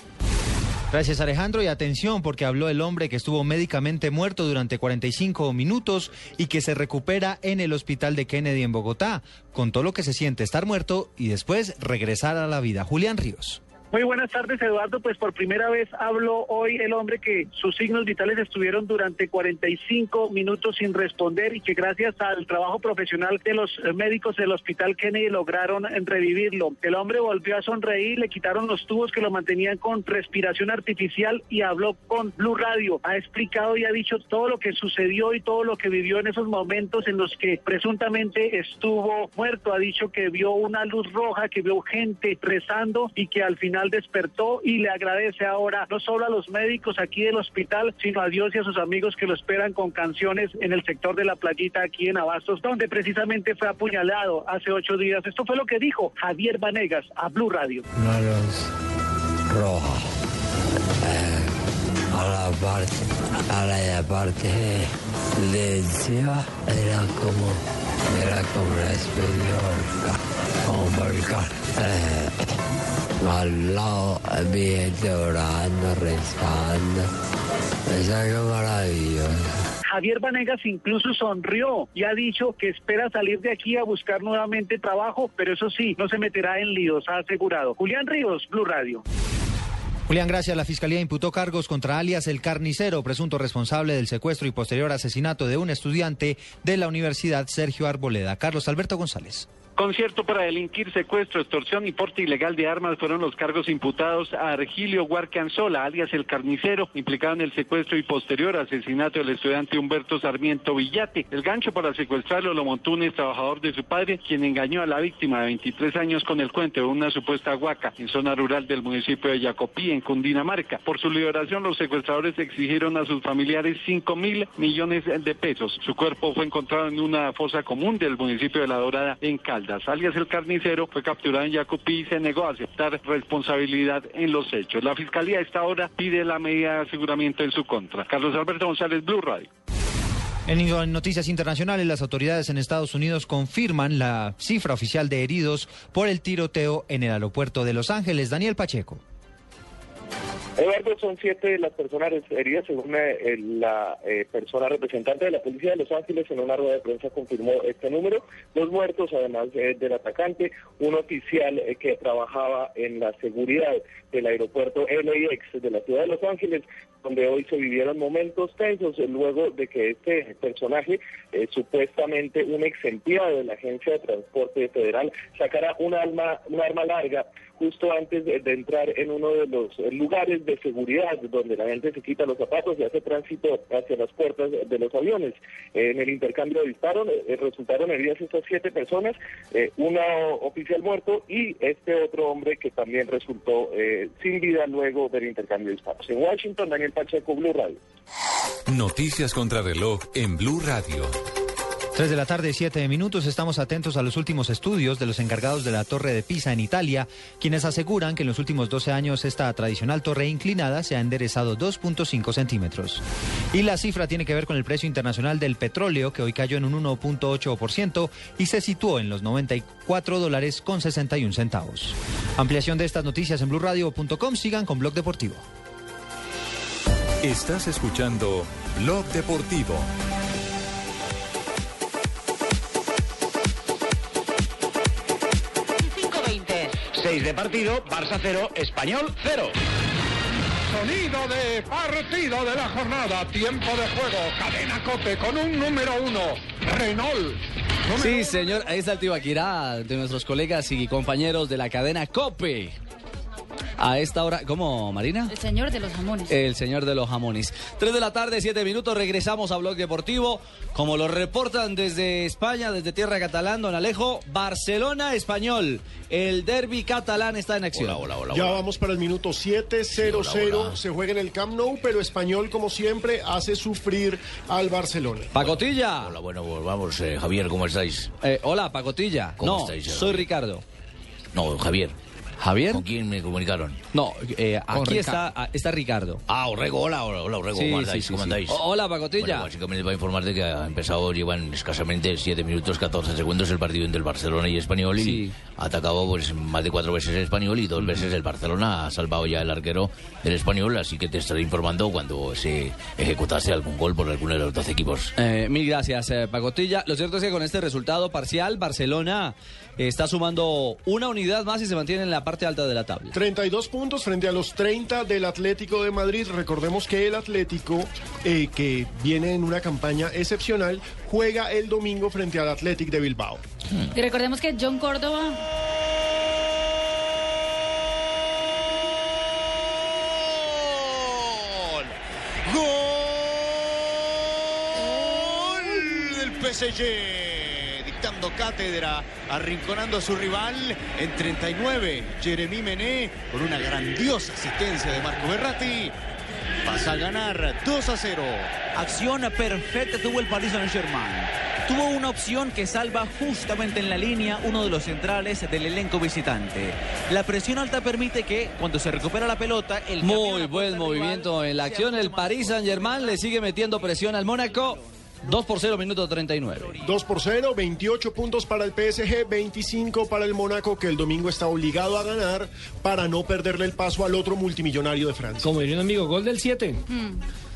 Gracias Alejandro y atención porque habló el hombre que estuvo médicamente muerto durante 45 minutos y que se recupera en el hospital de Kennedy en Bogotá. Contó lo que se siente estar muerto y después regresar a la vida. Julián Ríos. Muy buenas tardes, Eduardo. Pues por primera vez habló hoy el hombre que sus signos vitales estuvieron durante 45 minutos sin responder y que gracias al trabajo profesional de los médicos del Hospital Kennedy lograron revivirlo. El hombre volvió a sonreír, le quitaron los tubos que lo mantenían con respiración artificial y habló con Blue Radio. Ha explicado y ha dicho todo lo que sucedió y todo lo que vivió en esos momentos en los que presuntamente estuvo muerto. Ha dicho que vio una luz roja, que vio gente rezando y que al final despertó y le agradece ahora no solo a los médicos aquí del hospital, sino a Dios y a sus amigos que lo esperan con canciones en el sector de la playita aquí en Abastos, donde precisamente fue apuñalado hace ocho días. Esto fue lo que dijo Javier Vanegas a Blue Radio. A la parte a la parte de encima era como era como una especie como volcán eh, al lado vi gente orando rezando es algo maravilloso Javier Vanegas incluso sonrió y ha dicho que espera salir de aquí a buscar nuevamente trabajo, pero eso sí, no se meterá en líos, ha asegurado. Julián Ríos, Blue Radio. Julián, gracias. La Fiscalía imputó cargos contra alias El Carnicero, presunto responsable del secuestro y posterior asesinato de un estudiante de la Universidad Sergio Arboleda. Carlos Alberto González. Concierto para delinquir, secuestro, extorsión y porte ilegal de armas fueron los cargos imputados a Argilio Huarcanzola, alias el carnicero, implicado en el secuestro y posterior asesinato del estudiante Humberto Sarmiento Villate. El gancho para secuestrarlo lo montó un ex trabajador de su padre, quien engañó a la víctima de 23 años con el cuento de una supuesta huaca en zona rural del municipio de Yacopí, en Cundinamarca. Por su liberación, los secuestradores exigieron a sus familiares 5 mil millones de pesos. Su cuerpo fue encontrado en una fosa común del municipio de La Dorada, en Caldas. Alias el carnicero fue capturado en Yacupí y se negó a aceptar responsabilidad en los hechos. La fiscalía a esta hora pide la medida de aseguramiento en su contra. Carlos Alberto González, Blue Radio. En noticias internacionales, las autoridades en Estados Unidos confirman la cifra oficial de heridos por el tiroteo en el aeropuerto de Los Ángeles. Daniel Pacheco. Eduardo, son siete las personas heridas, según eh, la eh, persona representante de la Policía de Los Ángeles en una rueda de prensa confirmó este número. Dos muertos, además eh, del atacante, un oficial eh, que trabajaba en la seguridad del aeropuerto LAX de la ciudad de Los Ángeles, donde hoy se vivieron momentos tensos eh, luego de que este personaje, eh, supuestamente un ex de la Agencia de Transporte Federal, sacara un arma, un arma larga justo antes de, entrar en uno de los eh, lugares de seguridad donde la gente se quita los zapatos y hace tránsito hacia las puertas de los aviones. Eh, en el intercambio de disparos eh, resultaron heridas estas siete personas, eh, una oficial muerto y este otro hombre que también resultó eh, sin vida luego del intercambio de disparos. En Washington, Daniel Pacheco, Blue Radio. Noticias contra reloj en Blue Radio. 3 de la tarde, 7 minutos. Estamos atentos a los últimos estudios de los encargados de la Torre de Pisa en Italia, quienes aseguran que en los últimos 12 años esta tradicional torre inclinada se ha enderezado 2.5 centímetros. Y la cifra tiene que ver con el precio internacional del petróleo, que hoy cayó en un 1.8% y se situó en los 94 dólares con 61 centavos. Ampliación de estas noticias en blurradio.com. Sigan con Blog Deportivo. Estás escuchando Blog Deportivo. 6 de partido, Barça 0, Español 0. Sonido de partido de la jornada, tiempo de juego, cadena cope con un número uno, Renault. Sí, señor, ahí está el Tibaquirá de nuestros colegas y compañeros de la cadena COPE. A esta hora, ¿cómo, Marina? El señor de los jamones. El señor de los jamones. 3 de la tarde, 7 minutos, regresamos a Blog Deportivo. Como lo reportan desde España, desde Tierra Catalán, don Alejo, Barcelona Español. El derby catalán está en acción. Ya vamos para el minuto 7, 0-0. Se juega en el Camp Nou, pero Español, como siempre, hace sufrir al Barcelona. Pacotilla. Hola, bueno, vamos, eh, Javier, ¿cómo estáis? Eh, hola, Pacotilla. ¿Cómo no, estáis, soy? Ricardo. No, Javier. ¿Javier? ¿Con quién me comunicaron? No, eh, aquí Ricardo. está, ah, está Ricardo. Ah, Orrego, hola, hola, hola, Orrego, Sí, ¿cómo andáis? sí, ¿Cómo andáis? Hola, Pacotilla. Bueno, básicamente va a informar de que ha empezado, llevan escasamente 7 minutos 14 segundos el partido entre el Barcelona y Español y ha atacado pues más de cuatro veces el Español y dos veces el Barcelona ha salvado ya el arquero del Español, así que te estaré informando cuando se ejecutase algún gol por alguno de los dos equipos. Eh, mil gracias, eh, Pacotilla. Lo cierto es que con este resultado parcial, Barcelona está sumando una unidad más y se mantiene en la parte alta de la tabla. 32 puntos frente a los 30 del Atlético de Madrid. Recordemos que el Atlético, eh, que viene en una campaña excepcional, juega el domingo frente al Athletic de Bilbao. Y recordemos que John Córdoba. Gol del PSG, dictando cátedra, arrinconando a su rival en 39. Jeremy Mené con una grandiosa asistencia de Marco Berratti. Pasa a ganar 2 a 0. Acción perfecta tuvo el Paris Saint-Germain. Tuvo una opción que salva justamente en la línea uno de los centrales del elenco visitante. La presión alta permite que cuando se recupera la pelota, el Muy buen movimiento en la acción. El Paris Saint-Germain le sigue metiendo presión al Mónaco. 2 por 0, minuto 39. 2 por 0, 28 puntos para el PSG, 25 para el Mónaco, que el domingo está obligado a ganar para no perderle el paso al otro multimillonario de Francia. Como diría un amigo, gol del 7.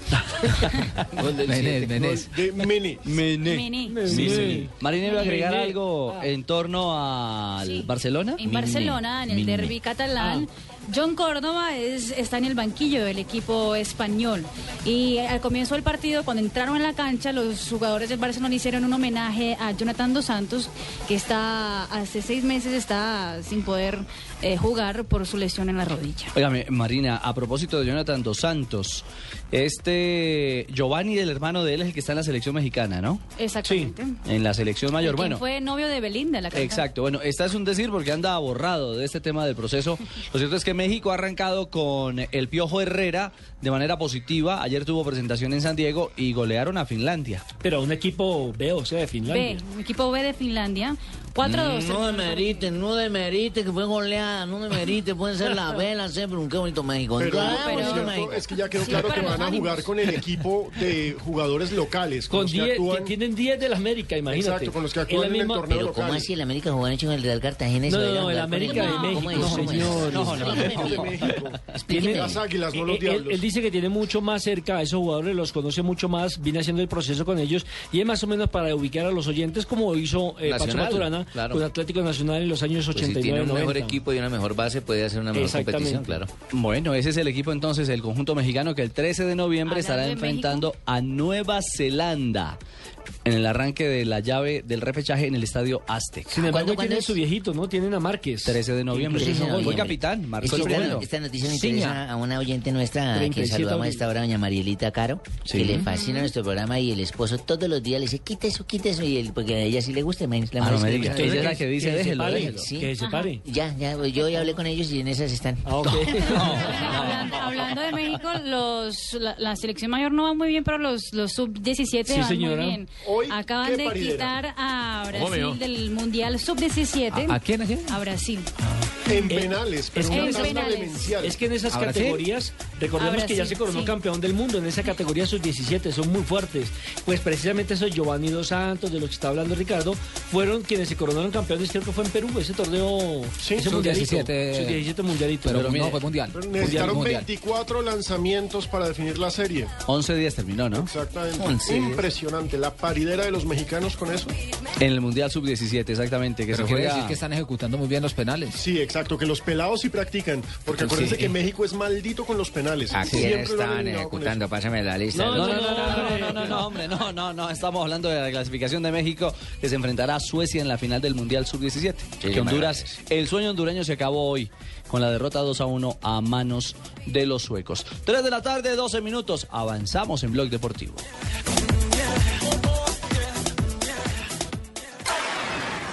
Gol del Menés, siete. Menés. Menés. Mené. Mené. Sí, sí. Marina, ¿iba a agregar Mené. algo en torno al Sí. Barcelona? En Barcelona, en el Mené. derby catalán, John Córdoba es, está en el banquillo del equipo español. Y al comienzo del partido, cuando entraron en la cancha, los jugadores del Barcelona hicieron un homenaje a Jonathan Dos Santos, que está hace seis meses está sin poder eh, jugar por su lesión en la rodilla. Marina, a propósito de Jonathan Dos Santos, este Giovanni, del hermano de él, es el que está en la selección mexicana, ¿no? Exactamente. En la selección mayor. Bueno, fue novio de Belinda, la cantante. Exacto, bueno, esta es un decir porque anda borrado de este tema del proceso. Lo cierto es que México ha arrancado con el Piojo Herrera de manera positiva. Ayer tuvo presentación en San Diego y golearon a Finlandia. Pero un equipo B, o sea, de Finlandia. B, un equipo B de Finlandia. 4-2. Mm, No demeriten, no demeriten que fue goleada, no demeriten, pueden ser la B, la C, pero qué bonito México. Pero, por bonito cierto, México. es que ya quedó Sí, claro que van a jugar con el equipo de jugadores locales. Con los que 10, actúan- que tienen 10 del América, imagínate. Exacto, con los que Es actúan la en el torneo Pero ¿cómo local. así el América jugaron con el Real Cartagena? No, no, no, el jugar América de ¿Cómo México, es? ¿Cómo es? señor. No, no, no. Tiene- Las águilas, no los diablos. Dice que tiene mucho más cerca a esos jugadores, los conoce mucho más, viene haciendo el proceso con ellos y es más o menos para ubicar a los oyentes como hizo eh, Pacho Maturana claro. con Atlético Nacional en los años Pues si 89 tiene un mejor 90. equipo y una mejor base, puede hacer una mejor competición, claro. Bueno, ese es el equipo entonces, el conjunto mexicano que el 13 de noviembre Hablando estará enfrentando a Nueva Zelanda en el arranque de la llave del repechaje en el estadio Aztec. Sin embargo, ¿Cuándo- cuándo tienen es? su viejito, ¿no? Tienen a Márquez. 13 de noviembre. Trece de Fue noviembre. capitán, Es marcó que el esta, primero. esta noticia me interesa a una oyente nuestra que 37 saludamos a esta hora, doña Marielita Caro, Sí. que le fascina nuestro programa y el esposo todos los días le dice, quita eso, quita eso, y él, porque a ella sí le gusta. me- la Ah, no me es diga. Ella es la que dice, que se déjelo, pare, déjelo. Sí. Que se pare. Ya, ya, pues, yo ya hablé con ellos y en esas están. Ah, ok. Hablando, hablando de México, los, la, la selección mayor no va muy bien, pero los, los sub-17 Sí, van señora. muy bien. Hoy Acaban de paridera. quitar a. Brasil del Mundial Sub-17. ¿A- a quién, a quién? A Brasil. En penales, pero Es que, una en esas, tanda demencial. es que en esas ¿Ahora sí? categorías, recordemos Ahora que ya sí, se coronó sí. campeón del mundo en esa categoría sus 17, son muy fuertes. Pues precisamente esos Giovanni Dos Santos, de los que está hablando Ricardo, fueron quienes se coronaron campeones, creo que fue en Perú, ese torneo, ese Sub- mundialito. 17. Sub 17 mundialito. Pero mire, no, fue mundial. Pero necesitaron mundial. 24 lanzamientos para definir la serie. 11 días terminó, ¿no? Exactamente. 11 días. Impresionante. La paridera de los mexicanos con eso. En el Mundial Sub-17, exactamente, que Pero se quiere juega... decir que están ejecutando muy bien los penales. Sí, exacto. Que los pelados sí practican. Porque acuérdense Sí. que México es maldito con los penales. ¿A quién Siempre lo han estaban eliminado con ejecutando? Pásame la lista. No, no, no, no, no, no, no, no, hombre, no, no, no, estamos hablando de la clasificación de México que se enfrentará a Suecia en la final del Mundial Sub-17. Sí, que Honduras, el sueño hondureño se acabó hoy con la derrota 2 a 1 a manos de los suecos. 3 de la tarde, 12 minutos, avanzamos en Blog Deportivo.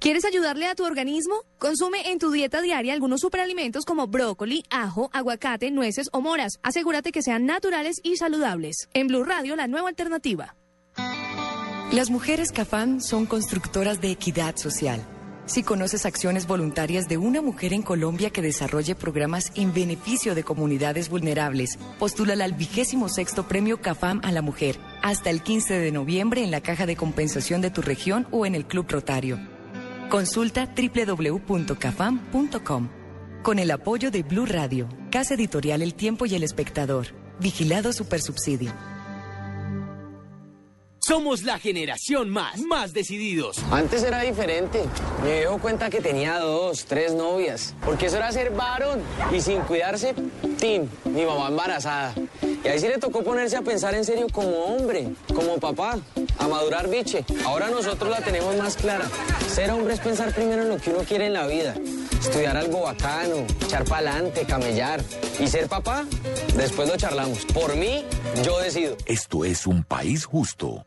¿Quieres ayudarle a tu organismo? Consume en tu dieta diaria algunos superalimentos como brócoli, ajo, aguacate, nueces o moras. Asegúrate que sean naturales y saludables. En Blue Radio, la nueva alternativa. Las mujeres CAFAM son constructoras de equidad social. Si conoces acciones voluntarias de una mujer en Colombia que desarrolle programas en beneficio de comunidades vulnerables, postúlala al vigésimo sexto premio CAFAM a la mujer hasta el 15 de noviembre en la caja de compensación de tu región o en el Club Rotario. Consulta www.cafam.com. Con el apoyo de Blue Radio, Casa Editorial El Tiempo y El Espectador. Vigilado Supersubsidio. Somos la generación más, más decididos. Antes era diferente. Me dio cuenta que tenía dos, tres novias. Porque eso era ser varón. Y sin cuidarse, tin, mi mamá embarazada. Y ahí sí le tocó ponerse a pensar en serio como hombre, como papá, a madurar biche. Ahora nosotros la tenemos más clara. Ser hombre es pensar primero en lo que uno quiere en la vida. Estudiar algo bacano, echar pa'lante, camellar. Y ser papá, después lo charlamos. Por mí, yo decido. Esto es un país justo.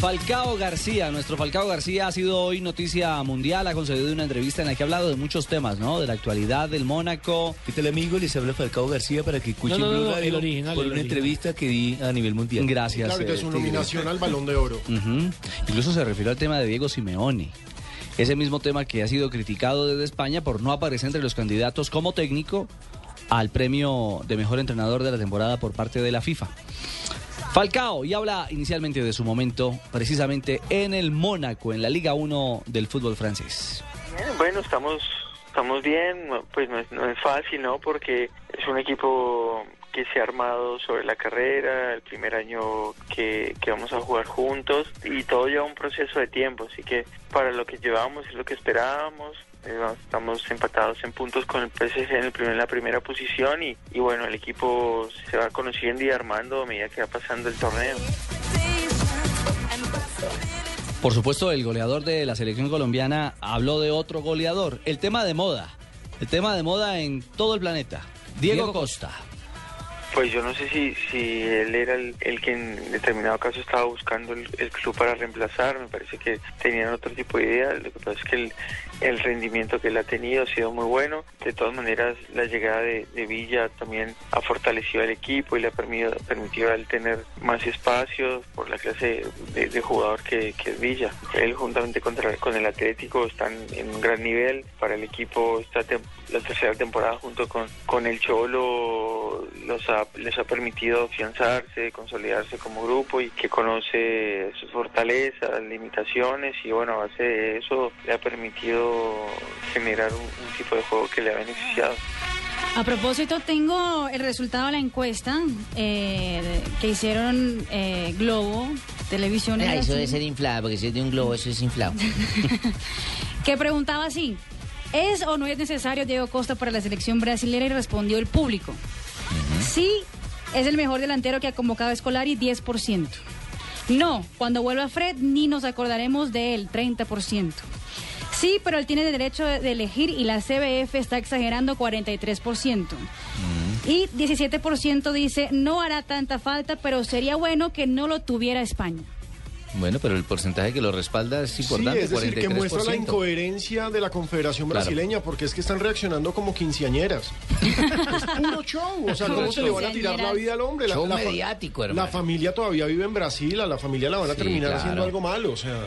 Falcao García, nuestro Falcao García ha sido hoy noticia mundial, ha concedido una entrevista en la que ha hablado de muchos temas, ¿no? De la actualidad del Mónaco. ¿Qué tal amigo? Les habla Falcao García para que escuchen No, no, el original, por el una original. entrevista que di a nivel mundial. Gracias. Claro, y de eh, su Tigre. nominación al Balón de Oro. Incluso se refirió al tema de Diego Simeone. Ese mismo tema que ha sido criticado desde España por no aparecer entre los candidatos como técnico al premio de mejor entrenador de la temporada por parte de la FIFA. Falcao, y habla inicialmente de su momento precisamente en el Mónaco, en la Liga 1 del fútbol francés. Bueno, estamos estamos bien, pues no es, fácil, ¿no? Porque es un equipo que se ha armado sobre la carrera, el primer año que, que vamos a jugar juntos y todo lleva un proceso de tiempo, así que para lo que llevábamos es lo que esperábamos. Eh, Estamos empatados en puntos con el PSG en, el primer, en la primera posición y, y bueno, el equipo se va conociendo y armando a medida que va pasando el torneo. Por supuesto, el goleador de la selección colombiana habló de otro goleador. El tema de moda. El tema de moda en todo el planeta. Diego, Diego Costa. Pues yo no sé si, si él era el, el que en determinado caso estaba buscando el, el club para reemplazar. Me parece que tenían otro tipo de idea. Lo que pasa es que el, el rendimiento que él ha tenido ha sido muy bueno. De todas maneras, la llegada de, Villa también ha fortalecido al equipo y le ha permitido, permitido a él tener más espacio por la clase de, jugador que, que es Villa. Él juntamente contra, con el Atlético están en un gran nivel. Para el equipo esta tem- la tercera temporada junto con, con el Cholo los ha- les ha permitido afianzarse, consolidarse como grupo y que conoce sus fortalezas, limitaciones y bueno, a base de eso le ha permitido generar un, un tipo de juego que le ha beneficiado. A propósito, tengo el resultado de la encuesta eh, que hicieron eh, Globo, Televisión. Ah, eso debe ser inflado, porque si es de un globo, eso es inflado. que preguntaba así, ¿es o no es necesario Diego Costa para la selección brasileña? Y respondió el público. Sí, es el mejor delantero que ha convocado a Escolari, 10%. No, cuando vuelva Fred ni nos acordaremos de él, 30%. Sí, pero él tiene el derecho de elegir y la CBF está exagerando 43%. Y 17% dice, no hará tanta falta, pero sería bueno que no lo tuviera España. Bueno, pero el porcentaje que lo respalda es Sí, importante, es decir, que muestra la 43%. incoherencia de la Confederación Claro. Brasileña, porque es que están reaccionando como quinceañeras. es puro show, o sea, ¿cómo se le van a tirar la vida al hombre? La, Show la mediático, hermano. La familia todavía vive en Brasil, a la familia la van a Sí, terminar claro. haciendo algo malo, o sea...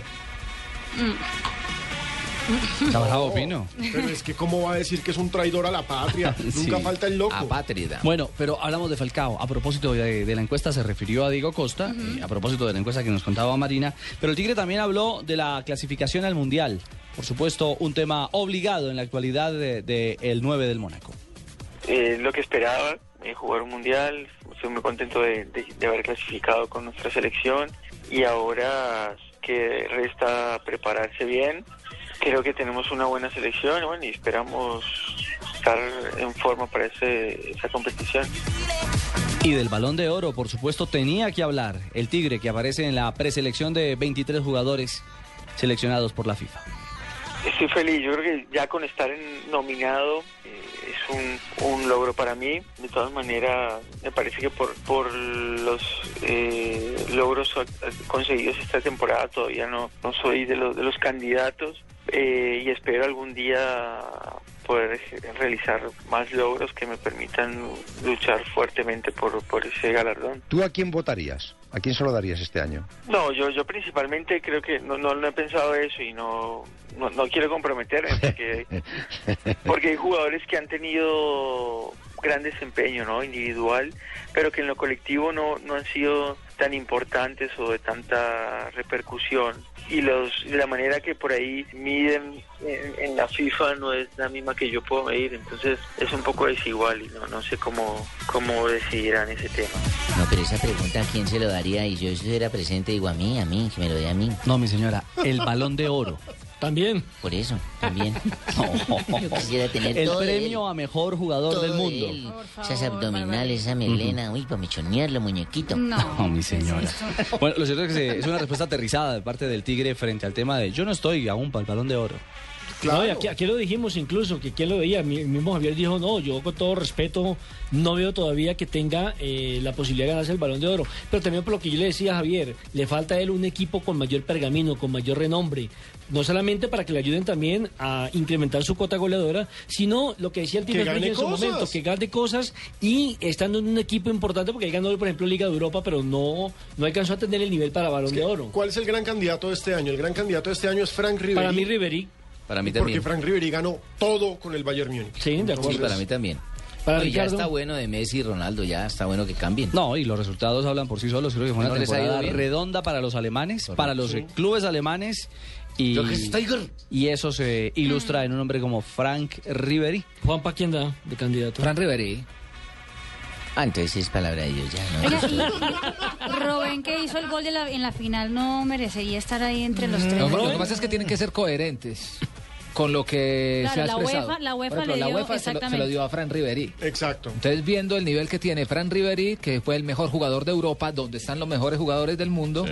Está bravo, Pino. Pero es que cómo va a decir que es un traidor a la patria, nunca falta el loco. Apátrida. Bueno, pero hablamos de Falcao. A propósito de, de la encuesta, se refirió a Diego Costa, eh, a propósito de la encuesta que nos contaba Marina, pero el Tigre también habló de la clasificación al Mundial. Por supuesto, un tema obligado en la actualidad del de, el 9 del Mónaco. Eh, lo que esperaba, eh, jugar un mundial, estoy muy contento de, de- de haber clasificado con nuestra selección y ahora que resta prepararse bien, creo que tenemos una buena selección bueno, y esperamos estar en forma para ese- esa competición. Y del balón de oro, por supuesto, tenía que hablar el Tigre, que aparece en la preselección de 23 jugadores seleccionados por la FIFA. Estoy feliz, yo creo que ya con estar en- nominado eh, es un, un logro para mí. De todas maneras, me parece que por, por los eh, logros conseguidos esta temporada todavía no, no soy de los, de los candidatos eh, y espero algún día poder eje- realizar más logros que me permitan luchar fuertemente por, por ese galardón. ¿Tú a quién votarías? ¿A quién se lo darías este año? No, yo, yo principalmente creo que no, no, no he pensado eso y no, no, no quiero comprometerme porque, porque hay jugadores que han tenido gran desempeño ¿no? individual, pero que en lo colectivo no, no han sido tan importantes o de tanta repercusión. Y los la manera que por ahí miden en, en la FIFA no es la misma que yo puedo medir, entonces es un poco desigual y no, no sé cómo, cómo decidirán ese tema. No, pero esa pregunta, ¿a quién se lo daría? Y yo si estuviera presente, digo a mí, a mí, que me lo dé a mí. No, mi señora, el balón de oro. También. Por eso, también. Yo quisiera tener El todo premio a mejor jugador del de mundo. él. Esas abdominales, esa melena, uy, para mechonearlo, muñequito. No, mi señora. Bueno, lo cierto es que se- es una respuesta aterrizada de parte del Tigre frente al tema de yo no estoy aún para el balón de oro. No, y aquí, aquí lo dijimos incluso, que quién lo veía. Mi- mismo Javier dijo, no, yo con todo respeto no veo todavía que tenga eh, la posibilidad de ganarse el balón de oro. Pero también por lo que yo le decía a Javier, le falta a él un equipo con mayor pergamino, con mayor renombre. No solamente para que le ayuden también a incrementar su cuota goleadora, sino lo que decía el gane en su momento, que gane cosas y estando en un equipo importante, porque él ganó, por ejemplo, Liga de Europa, pero no, no alcanzó a tener el nivel para balón de oro. ¿Cuál es el gran candidato de este año? El gran candidato de este año es Frank Riveri. Para mí, Ribery. Para mí Porque también. Frank Riveri ganó todo con el Bayern Múnich. Sí, de Sí, para mí también. Para No, y ya está bueno de Messi y Ronaldo, ya está bueno que cambien. No, y los resultados hablan por sí solos. Creo que fue una ¿No temporada redonda para los alemanes, para los clubes alemanes. Y, eso se ilustra en un hombre como Frank Ribery. Juanpa, ¿quién da de candidato? Fran Riveri. Ah, entonces es palabra de ellos ya, ¿no? Oiga, y Robén que hizo el gol de la- en la final no merecería estar ahí entre los tres. Lo, lo que pasa es que tienen que ser coherentes con lo que Claro, se ha la expresado. UEFA- la UEFA Por ejemplo, le la dio- UEFA se lo, se lo exactamente. dio a Fran Riveri. Exacto. Entonces, viendo el nivel que tiene Fran Riveri, que fue el mejor jugador de Europa, donde están los mejores jugadores del mundo,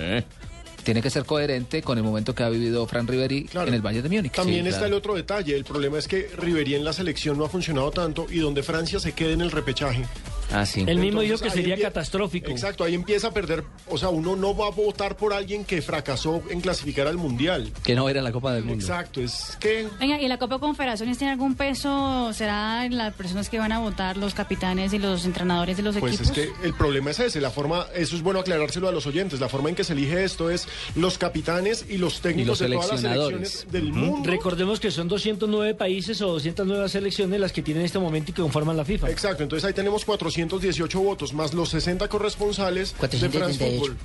tiene que ser coherente con el momento que ha vivido Fran Riveri en el Bayern de Múnich. También está el otro detalle. El problema es que Riveri en la selección no ha funcionado tanto y donde Francia se quede en el repechaje. Ah, sí. Él mismo dijo que sería catastrófico. Exacto, ahí empieza a perder. O sea, uno no va a votar por alguien que fracasó en clasificar al mundial. Que no era en la Copa del Mundo. Exacto, es que. Venga, ¿y la Copa Confederaciones tiene algún peso? ¿Será en las personas que van a votar, los capitanes y los entrenadores de los Pues equipos? es que el problema es ese, la forma, eso es bueno aclarárselo a los oyentes, la forma en que se elige esto es los capitanes y los técnicos los de todas las seleccionadores. selecciones del mundo. Recordemos que son 209 países o 209 selecciones las que tienen en este momento y que conforman la FIFA. Exacto, entonces ahí tenemos 418 votos, más los 60 corresponsales de France 438. Football.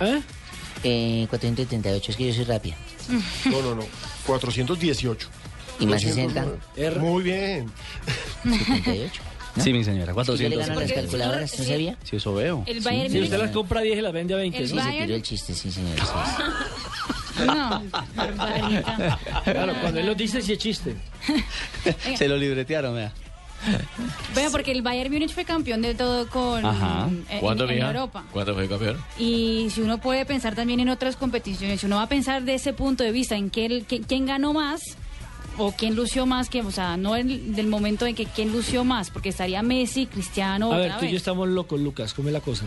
¿Eh? Eh, 438, es que yo soy rápida. No, no, no, 418. ¿Y más 60? 209. Muy bien. 78. Sí, mi señora. Yo 400. le gano las calculadoras, ¿no sabía? Sí, eso veo. El Bayern Si usted las compra a 10 y las vende a 20. El Sí, ¿no? se tiró el chiste, sí, señor. sí. No. Claro, cuando él lo dice, sí es chiste. Se lo libretearon, vea. Bueno, porque el Bayern Múnich fue campeón de todo con Ajá. eh, ¿Cuándo, en? Europa. ¿Cuándo fue campeón? Y si uno puede pensar también en otras competiciones, si uno va a pensar de ese punto de vista, en qué, el- qué- quién ganó más o quién lució más, que, o sea, no en, del momento en que quién lució más, porque estaría Messi, Cristiano, A ver, tú y yo estamos locos, Lucas. ¿Cómo es la cosa?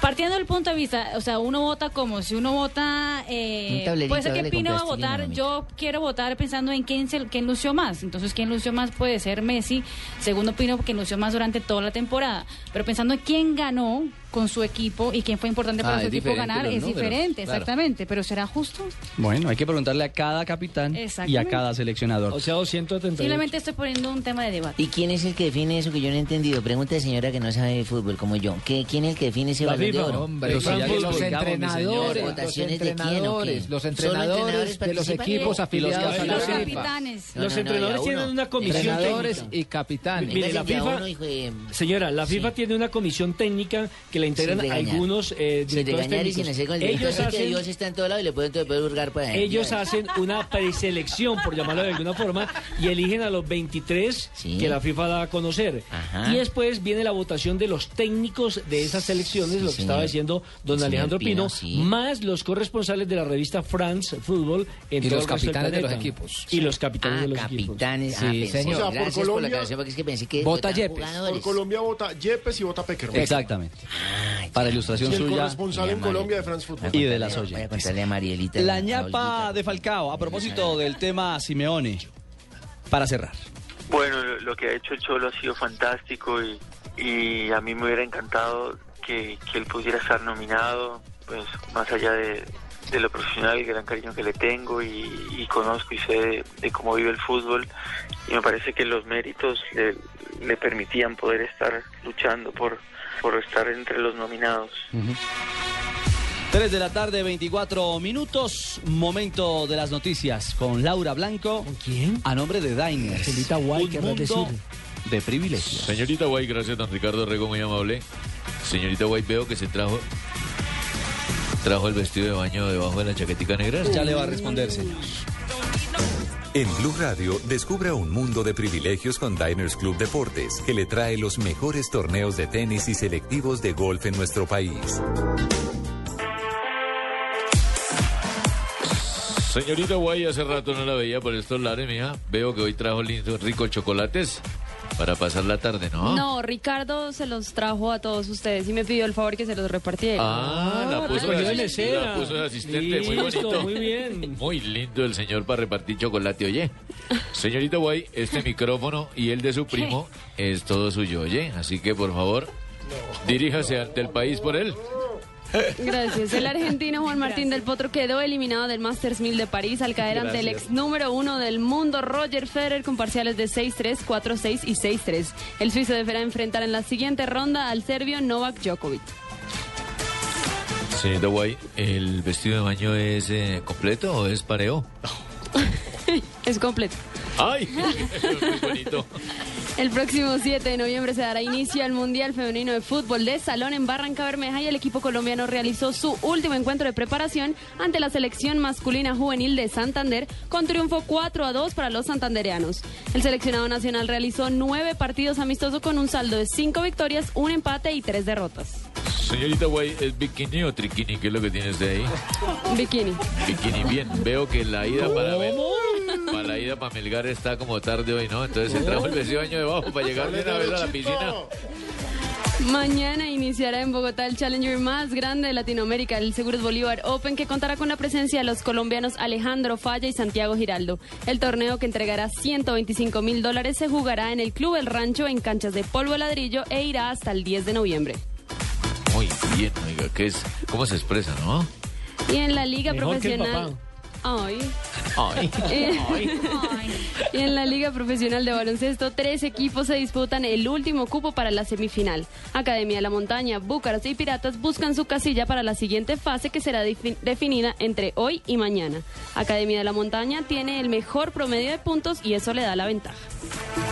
Partiendo del punto de vista, o sea, uno vota como si uno vota. Eh, puede ser que Pino va a votar. Yo quiero votar pensando en quién, se- quién lució más. Entonces, quién lució más puede ser Messi. Segundo, Pino, porque lució más durante toda la temporada. Pero pensando en quién ganó con su equipo y quién fue importante para Ah, su es equipo ganar, los es números, diferente, claro. exactamente. Pero ¿será justo? Bueno, hay que preguntarle a cada capitán y a cada seleccionador. O sea, 238. Simplemente estoy poniendo un tema de debate. ¿Y quién es el que define eso que yo no he entendido? Pregunta de señora que no sabe de fútbol como yo. ¿Qué, ¿Quién es el que define ese balón de oro? hombre, los entrenadores, ¿Las los votaciones de quién o qué? entrenadores, los ¿Solo entrenadores de los equipos afiliados a la Los FIFA. capitanes. Los No, no, no, entrenadores tienen una comisión Entrenadores técnica. y capitanes. Mire, la FIFA, señora, la FIFA tiene una comisión técnica que la integran algunos eh, Sin directores regañar y sin técnicos. hacer con el Ellos que hacen, Dios está en todo lado y le pueden puede hurgar por ahí. ellos hacen una preselección, por llamarlo de alguna forma, y eligen a los 23 que la FIFA da a conocer. Ajá. Y después viene la votación de los técnicos de esas selecciones, lo que señor. estaba diciendo don Alejandro Pino, Pino, sí. más los corresponsales de la revista France Football en Y todo los capitanes de los equipos. Y los capitanes Ah, de los equipos. capitanes. Sí, ah, señor. O sea, por Gracias por la Colombia- aclaración, porque es que pensé que Vota Yepes. jugadores. Por Colombia vota Yepes y vota Peckerman. Exactamente. Ah, Para ilustración Y el suya corresponsal en Colombia de France Football. y de las a Marielita. La ñapa de Falcao, a propósito del tema Simeone, para cerrar. Bueno, lo, lo que ha hecho el Cholo ha sido fantástico y, y a mí me hubiera encantado que, que él pudiera estar nominado, pues más allá de, de lo profesional, el gran cariño que le tengo y, y conozco y sé de, de cómo vive el fútbol y me parece que los méritos le, le permitían poder estar luchando por, por estar entre los nominados. 3 de la tarde, 24 minutos, momento de las noticias con Laura Blanco. ¿Con quién? A nombre de Diners. Celita Guay, querrás mundo decir. de privilegios. Señorita Guay, gracias, don Ricardo Rego, muy amable. Señorita Guay, veo que se trajo trajo el vestido de baño debajo de la chaquetica negra. Ya le va a responder, señor. En Blue Radio, descubra un mundo de privilegios con Diners Club Deportes, que le trae los mejores torneos de tenis y selectivos de golf en nuestro país. Señorita Guay, hace rato no la veía por estos lares, mija. Veo que hoy trajo lindos, ricos chocolates para pasar la tarde, ¿no? No, Ricardo se los trajo a todos ustedes y me pidió el favor que se los repartiera. Ah, la puso, mesera. la puso de asistente, muy bonito. muy bien. Muy lindo el señor para repartir chocolate, oye. Señorita Guay, este micrófono y el de su primo es todo suyo, oye. Así que, por favor, diríjase ante el país por él. Gracias. El argentino Juan Martín del Potro quedó eliminado del Masters 1000 de París al caer ante el Gracias. ex número uno del mundo Roger Federer con parciales de 6-3, 4-6 y 6-3. El suizo deberá enfrentar en la siguiente ronda al serbio Novak Djokovic. Señorita Guay, ¿el vestido de baño es eh, completo o es pareo? Es completo. ¡Ay! Muy bonito. El próximo 7 de noviembre se dará inicio al Mundial Femenino de Fútbol de Salón en Barranca Bermeja y el equipo colombiano realizó su último encuentro de preparación ante la selección masculina juvenil de Santander con triunfo 4 a 2 para los santandereanos. El seleccionado nacional realizó nueve partidos amistosos con un saldo de cinco victorias, un empate y tres derrotas. Señorita Guay, ¿es bikini o triquini? ¿Qué es lo que tiene usted ahí? Bikini. Bikini, bien. Veo que la ida para ver, para la ida para Melgar está como tarde hoy, ¿no? Entonces se trajo el vestido de baño debajo para llegar de una vez a la piscina. Mañana iniciará en Bogotá el Challenger más grande de Latinoamérica, el Seguros Bolívar Open, que contará con la presencia de los colombianos Alejandro Falla y Santiago Giraldo. El torneo que entregará 125 mil dólares se jugará en el Club El Rancho en canchas de polvo ladrillo e irá hasta el 10 de noviembre. Muy bien, oiga, ¿qué es? ¿Cómo se expresa, no? Y en la Liga Mejor que el Profesional. Ay. Ay. Y en la Liga Profesional de Baloncesto, tres equipos se disputan el último cupo para la semifinal. Academia de la Montaña, Búcaros y Piratas buscan su casilla para la siguiente fase que será defi- definida entre hoy y mañana. Academia de la Montaña tiene el mejor promedio de puntos y eso le da la ventaja.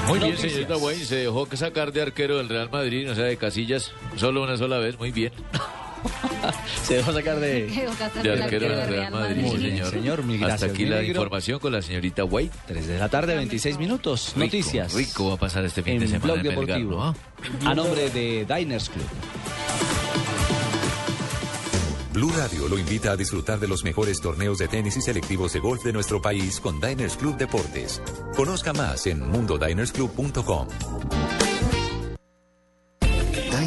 Muy bien, señorita Guay, se dejó sacar de arquero del Real Madrid, o sea, de casillas, solo una sola vez, muy bien. Se dejó sacar de, De arquero del Real Madrid, Muy bien, señor. señor, mil Hasta gracias, aquí mi la negro. información con la señorita White. 3 de la tarde, 26 minutos. Rico, Noticias. Rico va a pasar este fin en de semana Blog en Deportivo. ¿no? A nombre de Diners Club. Blue Radio lo invita a disfrutar de los mejores torneos de tenis y selectivos de golf de nuestro país con Diners Club Deportes. Conozca más en mundodinersclub.com.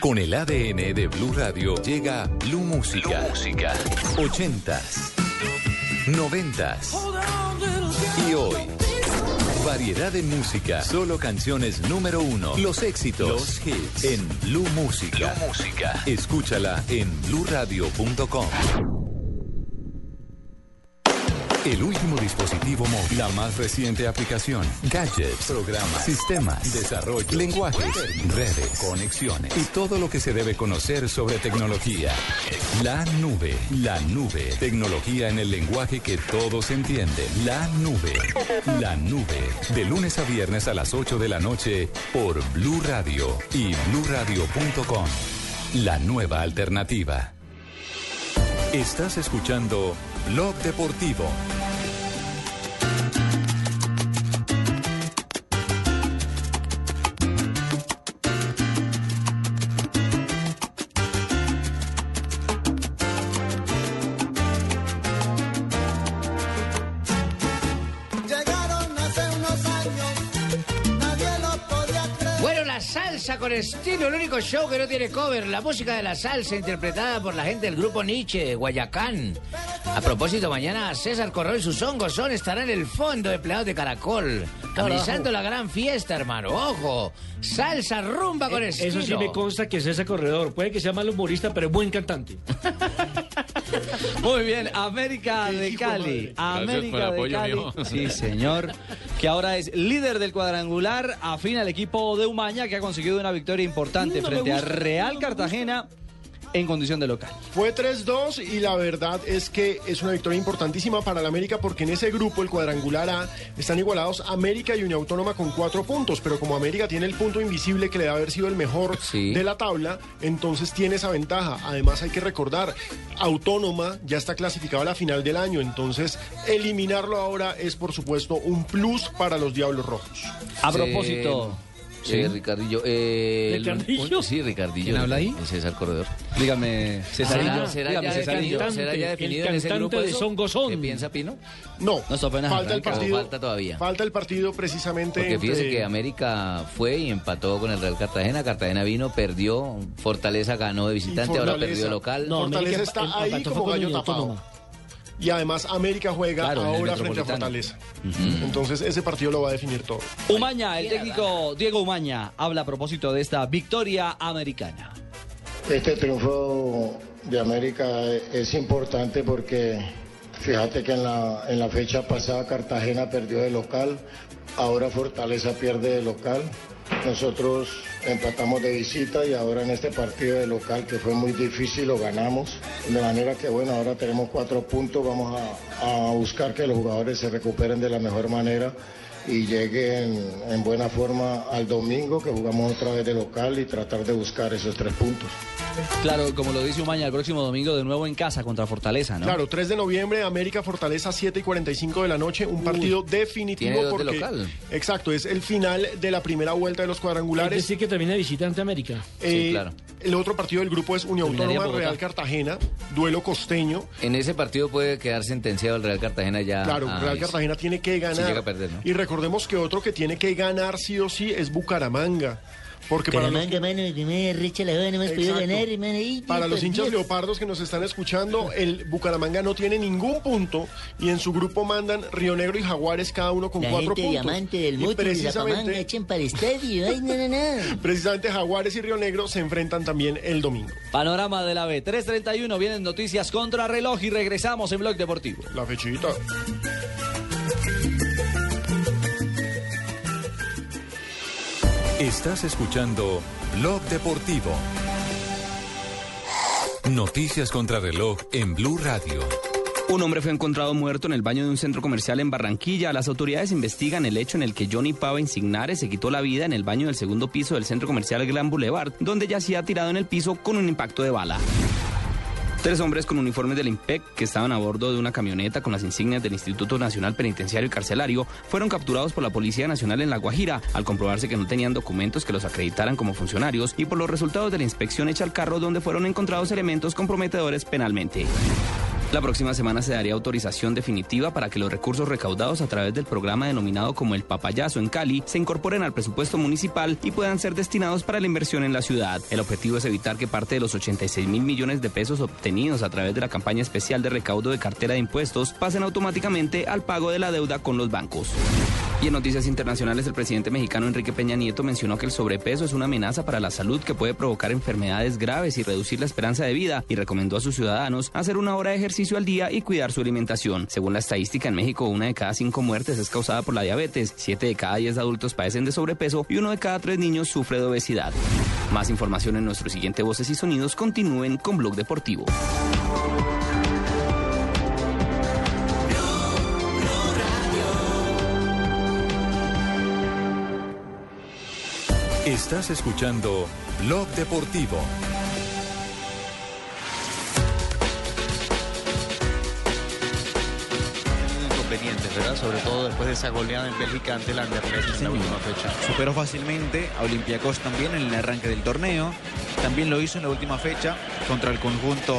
Con el ADN de Blue Radio llega Blue Música. Música. 80s, 90s y hoy. Variedad de música, solo canciones número uno, los éxitos, los hits en Blue Música. Música. Escúchala en bluradio.com. El último dispositivo móvil, la más reciente aplicación, gadgets, programas, sistemas, desarrollo, lenguajes, redes, conexiones y todo lo que se debe conocer sobre tecnología. La nube, la nube, tecnología en el lenguaje que todos entienden. La nube, la nube, de lunes a viernes a las 8 de la noche por Blue Radio y bluradio.com. La nueva alternativa. Estás escuchando Blog Deportivo. Llegaron hace unos años, nadie lo podía creer. Bueno, la salsa con estilo, el único show que no tiene cover, la música de la salsa interpretada por la gente del grupo Nietzsche de Guayacán. A propósito, mañana César Correo y sus hongos son estarán en el fondo de empleados de Caracol, amenizando la gran fiesta, hermano. Ojo, salsa rumba con Eh, estilo. Eso sí me consta que es ese corredor. Puede que sea mal humorista, pero es buen cantante. Muy bien, América de Cali. Gracias por el América de apoyo, Cali. mijo. Sí, señor. Que ahora es líder del cuadrangular. Afina el equipo de Umaña que ha conseguido una victoria importante No me frente a Real Cartagena en condición de local. Fue 3-2 y la verdad es que es una victoria importantísima para el América porque en ese grupo, el cuadrangular A, están igualados América y Unión Autónoma con cuatro puntos, pero como América tiene el punto invisible que le debe haber sido el mejor de la tabla, entonces tiene esa ventaja. Además hay que recordar, Autónoma ya está clasificado a la final del año, entonces eliminarlo ahora es por supuesto un plus para los Diablos Rojos. A Sí. Propósito. Eh, ¿Sí? Ricardillo. eh, el- ¿Ricardillo? un- sí, Ricardillo. ¿Quién habla ahí? El César Corredor. Dígame, Cesarillo. ¿Será, será Dígame, ya Cesarillo. definido, será ya el definido en ese cantante grupo de? Son Gozón. ¿Qué piensa Pino? No, No, está apenas falta el partido. falta todavía? Falta el partido precisamente Porque fíjese entre- que América fue y empató con el Real Cartagena. Cartagena vino, perdió. Fortaleza ganó de visitante, ahora perdió de local. No, Fortaleza está em- ahí como gallo tapado. Y además América juega Claro, ahora frente a. Fortaleza. Entonces ese partido lo va a definir todo. Umaña, el técnico Diego Umaña, habla a propósito de esta victoria americana. Este triunfo de América es importante porque fíjate que en la, en la fecha pasada Cartagena perdió de local, ahora Fortaleza pierde de local. Nosotros empatamos de visita y ahora en este partido de local que fue muy difícil lo ganamos. De manera que bueno, ahora tenemos cuatro puntos, vamos a, a buscar que los jugadores se recuperen de la mejor manera y lleguen en buena forma al domingo que jugamos otra vez de local y tratar de buscar esos tres puntos. Claro, como lo dice Umaña, el próximo domingo de nuevo en casa contra Fortaleza, ¿no? Claro, 3 de noviembre, América Fortaleza 7 y 45 de la noche, un partido definitivo tiene dos de porque local. exacto, es el final de la primera vuelta de los Es cuadrangulares. decir, que termina de visitante América. Eh, claro. El otro partido del grupo es Unión Autónoma. Real Cartagena, duelo costeño. En ese partido puede quedar sentenciado el Real Cartagena ya. Claro, a- Real Cartagena tiene que ganar. Si llega a perder, ¿no? Y recordemos que otro que tiene que ganar sí o sí es Bucaramanga. Porque para los, para los hinchas leopardos que nos están escuchando, el Bucaramanga no tiene ningún punto y en su grupo mandan Río Negro y Jaguares cada uno con La cuatro gente puntos. diamante del Y precisamente, echen para el estadio. Ay, no, no, no. precisamente Jaguares y Río Negro se enfrentan también el domingo. Panorama de la B, 3.31, vienen noticias contra reloj y regresamos en Blog Deportivo. La fechita. Estás escuchando Blog Deportivo. Noticias contra reloj en Blue Radio. Un hombre fue encontrado muerto en el baño de un centro comercial en Barranquilla. Las autoridades investigan el hecho en el que Johnny Pava Insignares se quitó la vida en el baño del segundo piso del centro comercial Gran Boulevard, donde yacía tirado en el piso con un impacto de bala. Tres hombres con uniformes del IMPEC que estaban a bordo de una camioneta con las insignias del Instituto Nacional Penitenciario y Carcelario fueron capturados por la Policía Nacional en La Guajira al comprobarse que no tenían documentos que los acreditaran como funcionarios y por los resultados de la inspección hecha al carro donde fueron encontrados elementos comprometedores penalmente. La próxima semana se daría autorización definitiva para que los recursos recaudados a través del programa denominado como el Papayazo en Cali se incorporen al presupuesto municipal y puedan ser destinados para la inversión en la ciudad. El objetivo es evitar que parte de los 86 mil millones de pesos obtenidos a través de la campaña especial de recaudo de cartera de impuestos pasen automáticamente al pago de la deuda con los bancos. Y en noticias internacionales, el presidente mexicano Enrique Peña Nieto mencionó que el sobrepeso es una amenaza para la salud que puede provocar enfermedades graves y reducir la esperanza de vida y recomendó a sus ciudadanos hacer una hora de ejercicio al día y cuidar su alimentación. Según la estadística en México, una de cada cinco muertes es causada por la diabetes, siete de cada diez adultos padecen de sobrepeso y uno de cada tres niños sufre de obesidad. Más información en nuestro siguiente Voces y Sonidos. Continúen con Blog Deportivo. Estás escuchando Blog Deportivo. Inconvenientes, ¿verdad? Sobre todo después de esa goleada en Bélgica ante el Anderlecht en la última fecha. Superó fácilmente a Olympiacos también en el arranque del torneo. También lo hizo en la última fecha contra el conjunto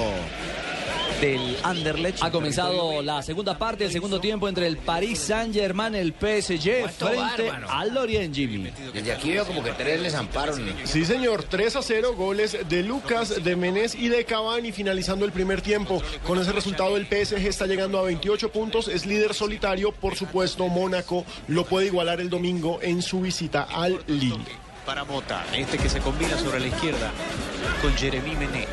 del Anderlecht. Ha comenzado la segunda parte, el segundo tiempo entre el Paris Saint-Germain, el PSG, ¿Cuánto frente bárbaro? al Lorient Jimmy. Desde aquí veo como que tres les amparon. Sí, señor, 3 a 0, goles de Lucas, de Menés y de Cavani finalizando el primer tiempo. Con ese resultado el PSG está llegando a 28 puntos, es líder solitario, por supuesto Mónaco lo puede igualar el domingo en su visita al Lille. Para Mota, este que se combina sobre la izquierda con Jeremy Mené.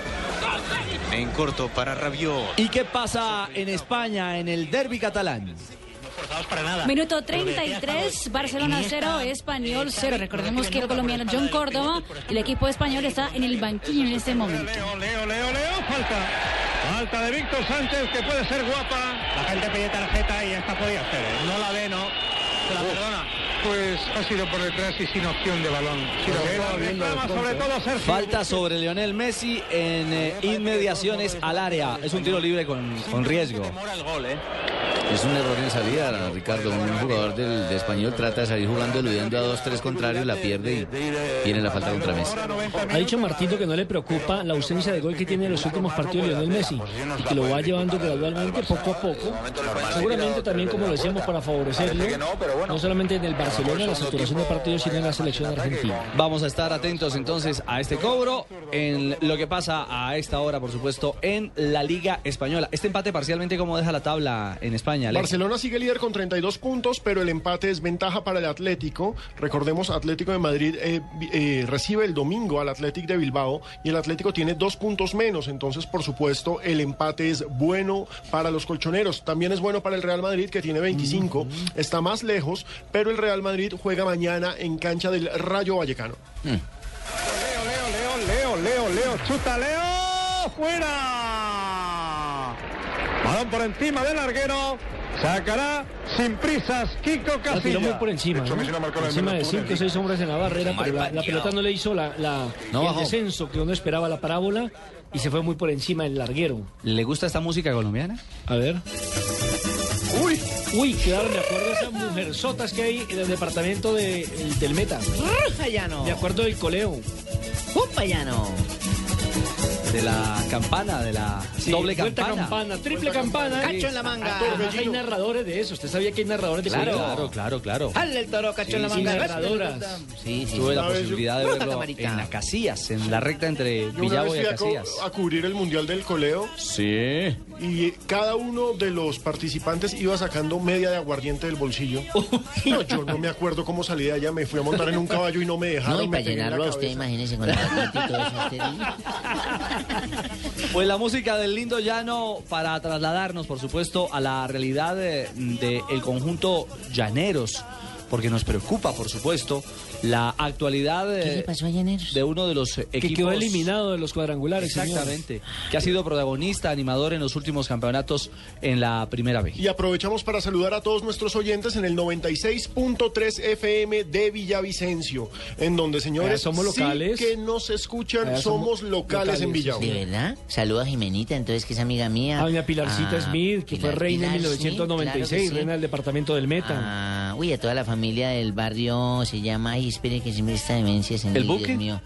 En corto para Rabiot. ¿Y qué pasa en España en el derby catalán? Minuto 33, Barcelona 0, Español 0. Recordemos que el colombiano John Córdoba, el equipo español está en el banquillo en este momento. Falta. Falta de Víctor Sánchez, que puede ser guapa. La gente pide tarjeta y esta podía ser. ¿eh? No la ve, ¿no? Se la perdona. Pues ha sido por detrás y sin opción de balón. Reclama sobre todo Sergio. Falta sobre Lionel Messi en eh, inmediaciones al área. Es un tiro libre con, con riesgo. Es un error en salida, Ricardo. Un jugador del, de español trata de salir jugando, eludiendo a dos, tres contrarios, la pierde y tiene la falta contra Messi. Ha dicho Martino que no le preocupa la ausencia de gol que tiene en los últimos partidos Lionel Messi y que lo va llevando gradualmente, poco a poco. Seguramente también, como lo decíamos, para favorecerlo, no solamente en el Barcelona, en la saturación de partidos, sino en la selección argentina. Vamos a estar atentos entonces a este cobro, en lo que pasa a esta hora, por supuesto, en la Liga Española. Este empate parcialmente, ¿cómo deja la tabla en España? Alex? Barcelona sigue líder con 32 puntos, pero el empate es ventaja para el Atlético. Recordemos, Atlético de Madrid eh, eh, recibe el domingo al Atlético de Bilbao y el Atlético tiene dos puntos menos. Entonces, por supuesto, el empate es bueno para los colchoneros. También es bueno para el Real Madrid, que tiene 25. Está más lejos, pero el Real Madrid juega mañana en cancha del Rayo Vallecano. Leo, Leo, Leo, Leo, chuta, Leo, fuera. Balón por encima del larguero. Sacará sin prisas Kiko La tiró Casilla. muy por encima, ¿no? encima de 5 o 6 hombres en la barrera, pero la, la pelota no le hizo la, la- No el descenso que uno esperaba la parábola y se fue muy por encima del larguero. ¿Le gusta esta música colombiana? A ver. Uy, uy, claro, me acuerdo de esas mujerzotas que hay en el departamento de, el- del Meta. Llano. Me acuerdo del coleo. ¡Upa, llano! De la campana, de la Sí, doble campana. campana, triple campana. Cacho en la manga. Además, hay narradores de eso. ¿Usted sabía que hay narradores de Claro, claro, claro, claro. Dale el toro, cacho en la Sí, manga. narradoras. Sí, sí. Tuve la posibilidad de verlo en la Casillas, en la recta entre Villavo y Casillas. a cubrir el Mundial del Coleo Sí. y cada uno de los participantes iba sacando media de aguardiente del bolsillo. No, yo no me acuerdo cómo salí de allá, me fui a montar en un caballo y no me dejaron. No, y me para llenarlo a usted, imagínese con la y todo eso. Pues la música del lindo llano para trasladarnos, por supuesto, a la realidad del conjunto Llaneros. Porque nos preocupa, por supuesto, la actualidad ¿Qué le eh, pasó de uno de los eh, Que equipos... quedó eliminado de los cuadrangulares. señor. Exactamente, que ha sido protagonista, animador en los últimos campeonatos en la primera B. Y aprovechamos para saludar a todos nuestros oyentes en el 96.3 FM de Villavicencio, en donde, señores, Allá somos sí locales. que nos escuchan, Allá somos, somos locales, en Villavicencio. ¿De verdad? Saludo a Jimenita, entonces, que es amiga mía. A doña Pilarcita Ah, Smith, que fue Pilar- reina en Pilar Smith, 1996, claro sí. reina del departamento del Meta. Ah, uy, a toda la familia del barrio se llama, ay, espere que siempre esta demencia se ¿El buque? mío.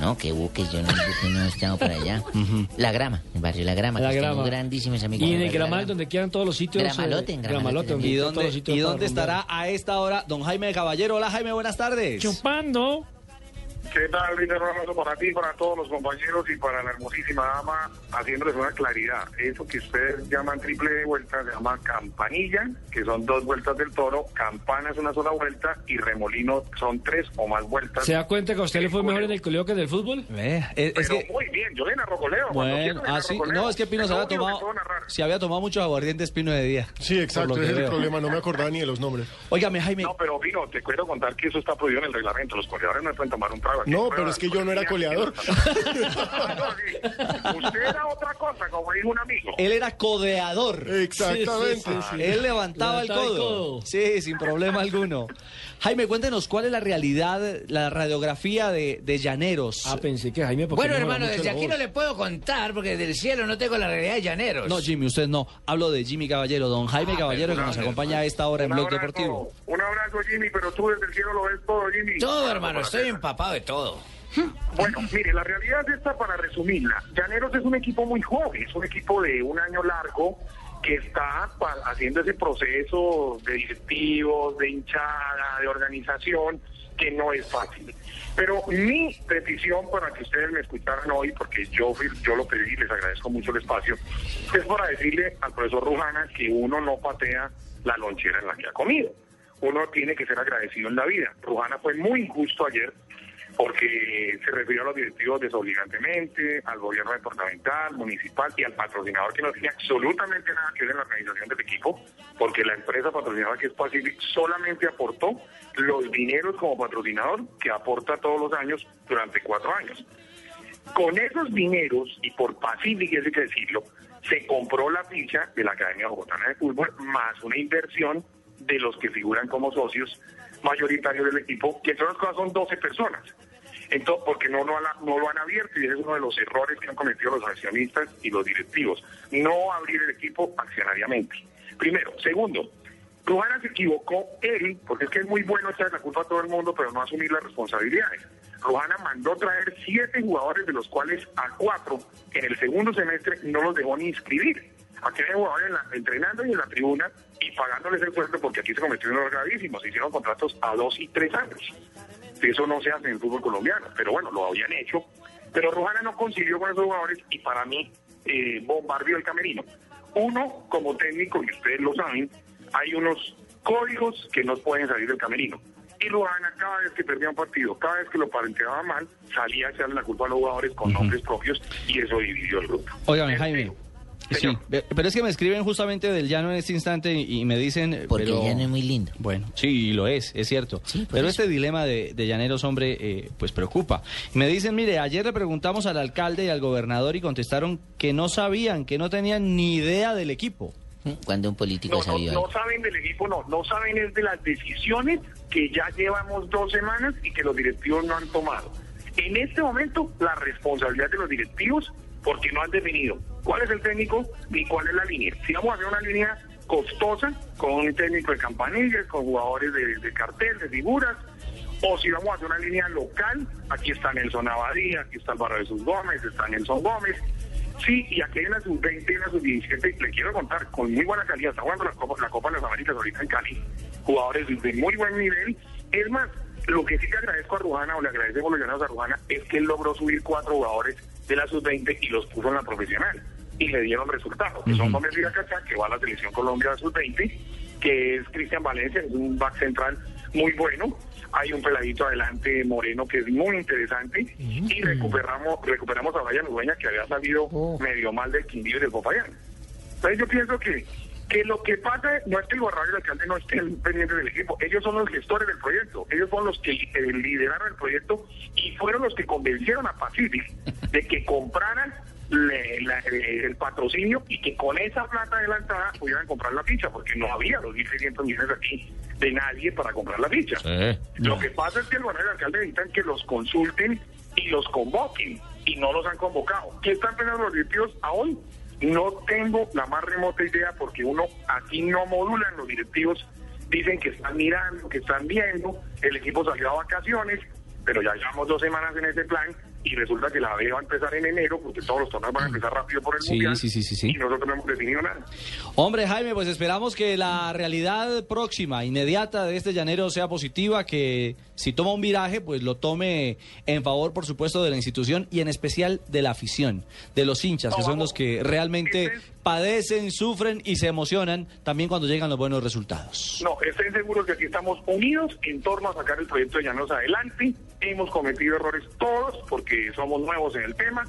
No, que buques, yo no, buque no he estado por allá. La Grama, el barrio La Grama, La que tengo Grama. grandísimos amigos. Y en el Gramal, Grama. donde quedan todos los sitios. eh, Gramalote, en Gramalote donde ¿Y quedan dónde, todos los sitios ¿y para dónde rumbear. estará a esta hora don Jaime Caballero? Hola Jaime, buenas tardes. Chupando. ¿Qué tal, Luis Hernández, para ti, para todos los compañeros y para la hermosísima dama, haciéndoles una claridad? Eso que ustedes llaman triple vuelta se llama campanilla, que son dos vueltas del toro, campana es una sola vuelta y remolino son tres o más vueltas. ¿Se da cuenta que a usted le fue mejor en el colegio que en el fútbol? Eh, es, es Pero que, muy bien, yo le narro coleo. bueno, coleo. no, es que Pino se había tomado, se había tomado muchos aguardientes Pino de día. Sí, exacto, ese es el problema, no me acordaba ni de los nombres. Óigame Jaime, No, pero Pino, te quiero contar que eso está prohibido en el reglamento. Los coleadores no pueden tomar un trago. Aquí No, pero es que yo no era coleador. Usted era otra cosa, como dijo un amigo. él era codeador. Exactamente. Sí, sí, sí, sí. Él levantaba el Levantaba el codo. codo. Sí, sin problema alguno. Jaime, cuéntenos cuál es la realidad, la radiografía de, de Llaneros. Ah, pensé que Jaime... porque Bueno, no hermano, desde aquí voz. no le puedo contar porque desde el cielo no tengo la realidad de llaneros. No, Jimmy, usted no. Hablo de Jimmy Caballero, don Jaime Ah, Caballero, que nos acompaña a esta hora en Blog abrazo, Deportivo. Un abrazo, Jimmy, pero tú desde el cielo lo ves todo, Jimmy. Todo, hermano, estoy empapado de todo. Bueno, mire, la realidad es esta para resumirla. Llaneros es un equipo muy joven, es un equipo de un año largo que está haciendo ese proceso de directivos, de hinchada, de organización, que no es fácil. Pero mi petición para que ustedes me escucharan hoy, porque yo, yo lo pedí y les agradezco mucho el espacio, es para decirle al profesor Rujana que uno no patea la lonchera en la que ha comido. Uno tiene que ser agradecido en la vida. Rujana fue muy injusto ayer porque se refirió a los directivos desobligantemente, al gobierno departamental, municipal y al patrocinador que no tenía absolutamente nada que ver en la organización del equipo, porque la empresa patrocinadora que es Pacific solamente aportó los dineros como patrocinador que aporta todos los años durante cuatro años. Con esos dineros, y por Pacific, hay que decirlo, se compró la ficha de la Academia Bogotana de Fútbol, más una inversión de los que figuran como socios mayoritarios del equipo, que entre otras cosas son 12 personas. Entonces, porque no lo, han, no lo han abierto y ese es uno de los errores que han cometido los accionistas y los directivos. No abrir el equipo accionariamente. Primero. Segundo, Rujana se equivocó él, porque es que es muy bueno echar la culpa a todo el mundo, pero no asumir las responsabilidades. Rujana mandó traer siete jugadores, de los cuales a cuatro en el segundo semestre no los dejó ni inscribir. Aquí hay jugadores entrenando y en la tribuna y pagándoles el sueldo porque aquí se cometió un error gravísimo. Se hicieron contratos a dos y tres años. Eso no se hace en el fútbol colombiano, pero bueno, lo habían hecho. Pero Rojana no consiguió con esos jugadores y para mí eh, bombardeó el camerino. Uno, como técnico, y ustedes lo saben, hay unos códigos que no pueden salir del camerino. Y Rojana, cada vez que perdía un partido, cada vez que lo parenteaba mal, salía a echarle la culpa a los jugadores con nombres propios y eso dividió el grupo. Óigame, Jaime. Sí, pero es que me escriben justamente del llano en este instante y, y me dicen... eh, Porque pero- el llano es muy lindo. Bueno, sí, lo es, es cierto. pero este dilema de, de llaneros, hombre, eh, pues preocupa. Me dicen, mire, ayer le preguntamos al alcalde y al gobernador y contestaron que no sabían, que no tenían ni idea del equipo. Cuando un político No, no, sabía no saben del equipo, no, no saben es de las decisiones que ya llevamos dos semanas y que los directivos no han tomado. En este momento, la responsabilidad de los directivos, porque no han definido cuál es el técnico ni cuál es la línea. Si vamos a hacer una línea costosa, con un técnico de campanillas, con jugadores de, de cartel, de figuras, o si vamos a hacer una línea local, aquí está Nelson Abadía, aquí está Álvaro Jesús Gómez, está Nelson Gómez, Sí, y aquí hay una sub-20 y una sub-17, le quiero contar, con muy buena calidad, está jugando la Copa, la Copa de las Américas ahorita en Cali, jugadores de muy buen nivel. Es más, lo que sí le agradezco a Rujana, o le agradecemos los llamados a Rujana, es que él logró subir cuatro jugadores de la sub-20 y los puso en la profesional, y le dieron resultados, que son Gómez que va a la Selección Colombia sub-20, que es Cristian Valencia, es un back central muy bueno, hay un peladito adelante moreno que es muy interesante y recuperamos recuperamos a Brian Udueña que había salido medio mal del Quindío y del Popayán. Entonces yo pienso que que lo que pasa no es que el gobernador y el alcalde no estén pendientes del equipo, ellos son los gestores del proyecto, ellos son los que eh, lideraron el proyecto y fueron los que convencieron a Pacific de que compraran le- la- eh, el patrocinio y que con esa plata adelantada pudieran comprar la ficha, porque no había los 1.600 millones aquí de nadie para comprar la ficha. Lo que pasa es que el gobernador y el alcalde necesitan que los consulten y los convoquen y no los han convocado. ¿Qué están pensando los directivos aún? No tengo la más remota idea porque uno aquí no modulan los directivos. Dicen que están mirando, que están viendo. El equipo salió a vacaciones, pero ya llevamos dos semanas en ese plan y resulta que la B va a empezar en enero porque todos los torneos van a empezar rápido por el Sí, mundial sí, sí, sí, sí. y nosotros no hemos definido nada. Hombre, Jaime, pues esperamos que la realidad próxima, inmediata de este llanero sea positiva, que si toma un viraje, pues lo tome en favor, por supuesto, de la institución y en especial de la afición, de los hinchas, que son los que realmente padecen, sufren y se emocionan también cuando llegan los buenos resultados. No, estén seguros que aquí estamos unidos en torno a sacar el proyecto de Llanos adelante. Hemos cometido errores todos porque somos nuevos en el tema,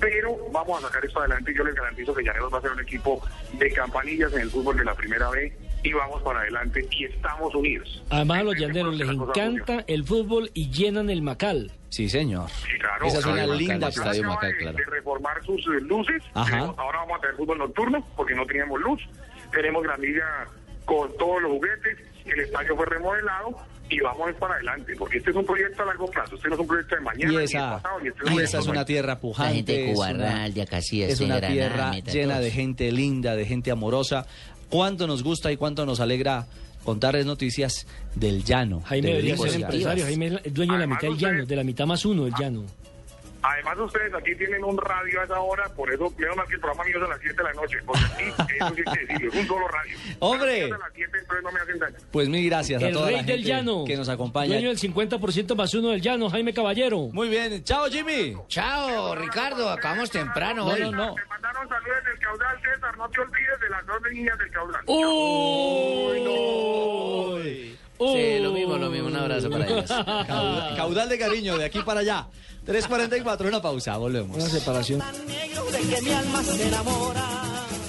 pero vamos a sacar esto adelante yo les garantizo que Llaneros va a ser un equipo de campanillas en el fútbol de la primera B y vamos para adelante y estamos unidos. Además a los llaneros les encanta el fútbol y llenan el Macal. Sí, señor. Sí, claro. Esa es una Claro, linda Macal plaza. acaba de, de reformar sus eh, luces. Ajá. Tenemos- ahora vamos a tener fútbol nocturno porque no teníamos luz. Tenemos granilla con todos los juguetes. El estadio fue remodelado y vamos a ir para adelante porque este es un proyecto a largo plazo. Este no es un proyecto de mañana Y ni esa, de pasado. Ni este y esa es una de- tierra La pujante. gente de es una- Cubarral, de Acacías, Es de una Granada, tierra llena de gente linda, de gente amorosa. Cuánto nos gusta y cuánto nos alegra contarles noticias del llano. Jaime de debería ser empresario. Jaime es el dueño de la mitad del llano, de la mitad más uno del llano. Además ustedes aquí tienen un radio a esa hora, por eso menos mal que el programa mío es a las 7 de la noche. Porque aquí, eso sí hay que decirlo, es un solo radio. ¡Hombre! A las 7, entonces no me hacen daño. Pues mil gracias a El toda rey la del gente llano. que nos acompaña. Dueño del 50% más uno del llano, Jaime Caballero. Muy bien. Chao, Jimmy. Chao, Ricardo. Acabamos temprano hoy. Te mandaron saludos del caudal, César. No te olvides de las dos niñas del caudal. ¡Uy, no! Sí, lo mismo, lo mismo. Un abrazo para ellas. Caudal, caudal de cariño, de aquí para allá. 3.44, una pausa, volvemos. Una separación.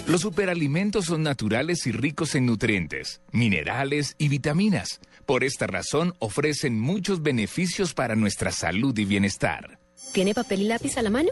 Los superalimentos son naturales y ricos en nutrientes, minerales y vitaminas. Por esta razón ofrecen muchos beneficios para nuestra salud y bienestar. ¿Tiene papel y lápiz a la mano?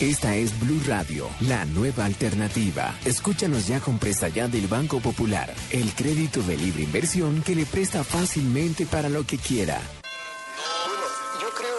Esta es Blue Radio, la nueva alternativa. Escúchanos ya con presta ya del Banco Popular, el crédito de libre inversión que le presta fácilmente para lo que quiera.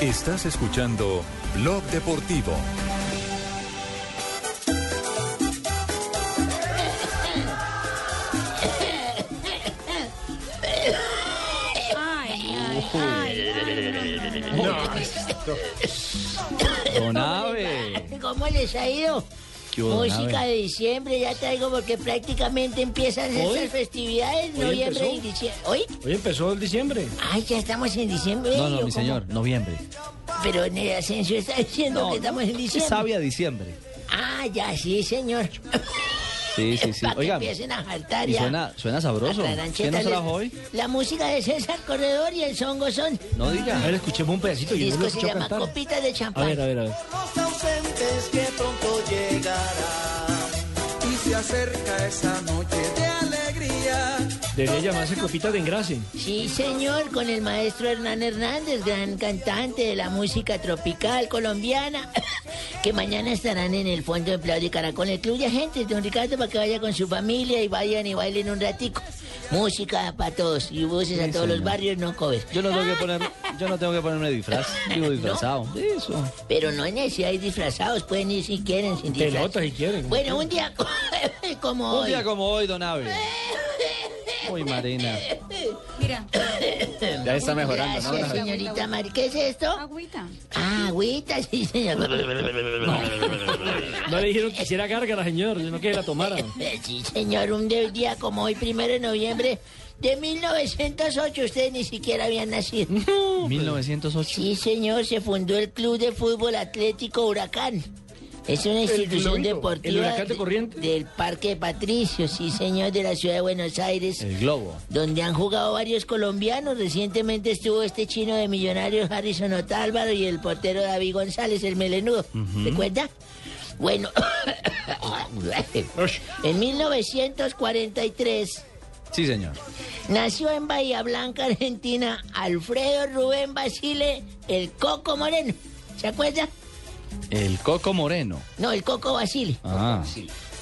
Estás escuchando Blog Deportivo. Don Ave. ¿Cómo les ha ido? ¿Qué hubo, don Música de diciembre ya traigo porque prácticamente empiezan ¿Hoy? estas festividades, ¿Hoy noviembre y empezó? diciembre. ¿Hoy? Hoy empezó el diciembre. Ay, ya estamos en diciembre. No, no, ¿o mi cómo? señor, noviembre. Pero en el ascenso está diciendo No, que estamos en diciembre. Sabia diciembre. Ah, ya, sí, señor. Sí, sí, sí. Oiga, empiecen a jaltar y ya. suena, suena sabroso. La ¿Quién nos trajo hoy? La música de César Corredor y el songo son. No diga. A ver, escuchemos un pedacito. El Yo no disco se llama cantar. Copitas de A Champán. ver, a ver, a ver. Los ausentes que pronto llegará. Y se acerca esa noche de alegría. Debería llamarse Copita de Engrase. Sí, señor, con el maestro Hernán Hernández, gran cantante de la música tropical colombiana, que mañana estarán en el Fondo de Empleados de Caracol. Incluye a gente, don Ricardo, para que vaya con su familia y vayan y bailen un ratico. Música para todos y buses a Sí, todos los barrios, no covers. Yo no tengo que poner, yo no tengo que ponerme disfraz. Digo disfrazado. Eso. Pero no hay necesidad de ir disfrazados, pueden ir si quieren sin disfraz. Pelotas si quieren. Bueno, un día como Un hoy. día como hoy, don Abe. Uy, Marina. Mira. Ya está mejorando, ¿no? Gracias, señorita Mari. ¿Qué es esto? Agüita. Ah, agüita, sí, señor. No le dijeron que hiciera gárgara, señor, sino que la tomara. Sí, señor, un día como hoy, primero de noviembre de 1908, ustedes ni siquiera habían nacido. 1908. Sí, señor, se fundó el Club de Fútbol Atlético Huracán. Es una institución deportiva el Huracán de Corrientes. del Parque de Patricios, sí, señor, de la ciudad de Buenos Aires. El globo. donde han jugado varios colombianos. Recientemente estuvo este chino de millonarios Harrison Otálvaro y el portero David González, el melenudo. ¿Te cuenta? Bueno, en 1943 Sí, señor. nació en Bahía Blanca, Argentina, Alfredo Rubén Basile, el Coco Moreno. ¿Se acuerda? El Coco Moreno. No, el Coco Basile. Ah.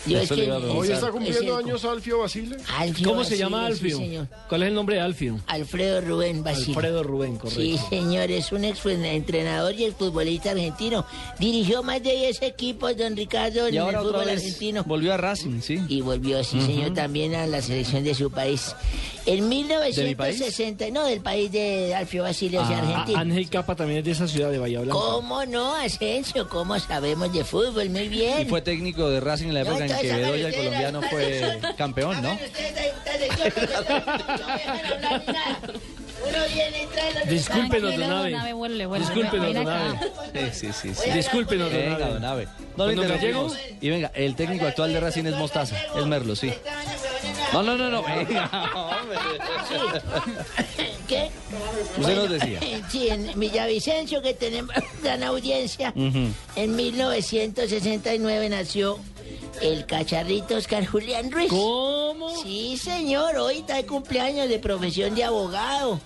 Yo es que-. Hoy está Es cumpliendo el- años Alfio Basile. Alfio ¿Cómo se llama Alfio? ¿Cuál es el nombre de Alfio? Alfredo Rubén Basile. Alfredo Rubén, correcto. Sí, señor, es un ex entrenador y futbolista argentino. Dirigió más de 10 equipos, don Ricardo, en Y el ahora otra fútbol vez argentino. volvió a Racing, sí. Y volvió, sí, señor, también a la selección de su país. En 1960, no, del país de Alfio Basile, sea, Ah, Argentina. Ángel Capa también es de esa ciudad de Bahía Blanca. ¿Cómo no, Asensio? ¿Cómo sabemos de fútbol? Muy Y bien. fue técnico de Racing en la No, época en entonces, que Bedoya, el colombiano, fue campeón, ¿no? Discúlpenos, don vuelve. Discúlpenos, don. Abe. Sí, sí, sí. Discúlpenos, don Venga, Abe. don Abe. No me interrumpimos. Y venga, el técnico actual de Racing es Mostaza. Es Merlo, sí. No, no, no, no. Venga, hombre. ¿Qué? Usted nos decía. Sí, en Villavicencio, que tenemos gran audiencia. En 1969 nació el cacharrito Oscar Julián Ruiz. ¿Cómo? Sí, señor, hoy está de cumpleaños de profesión de abogado.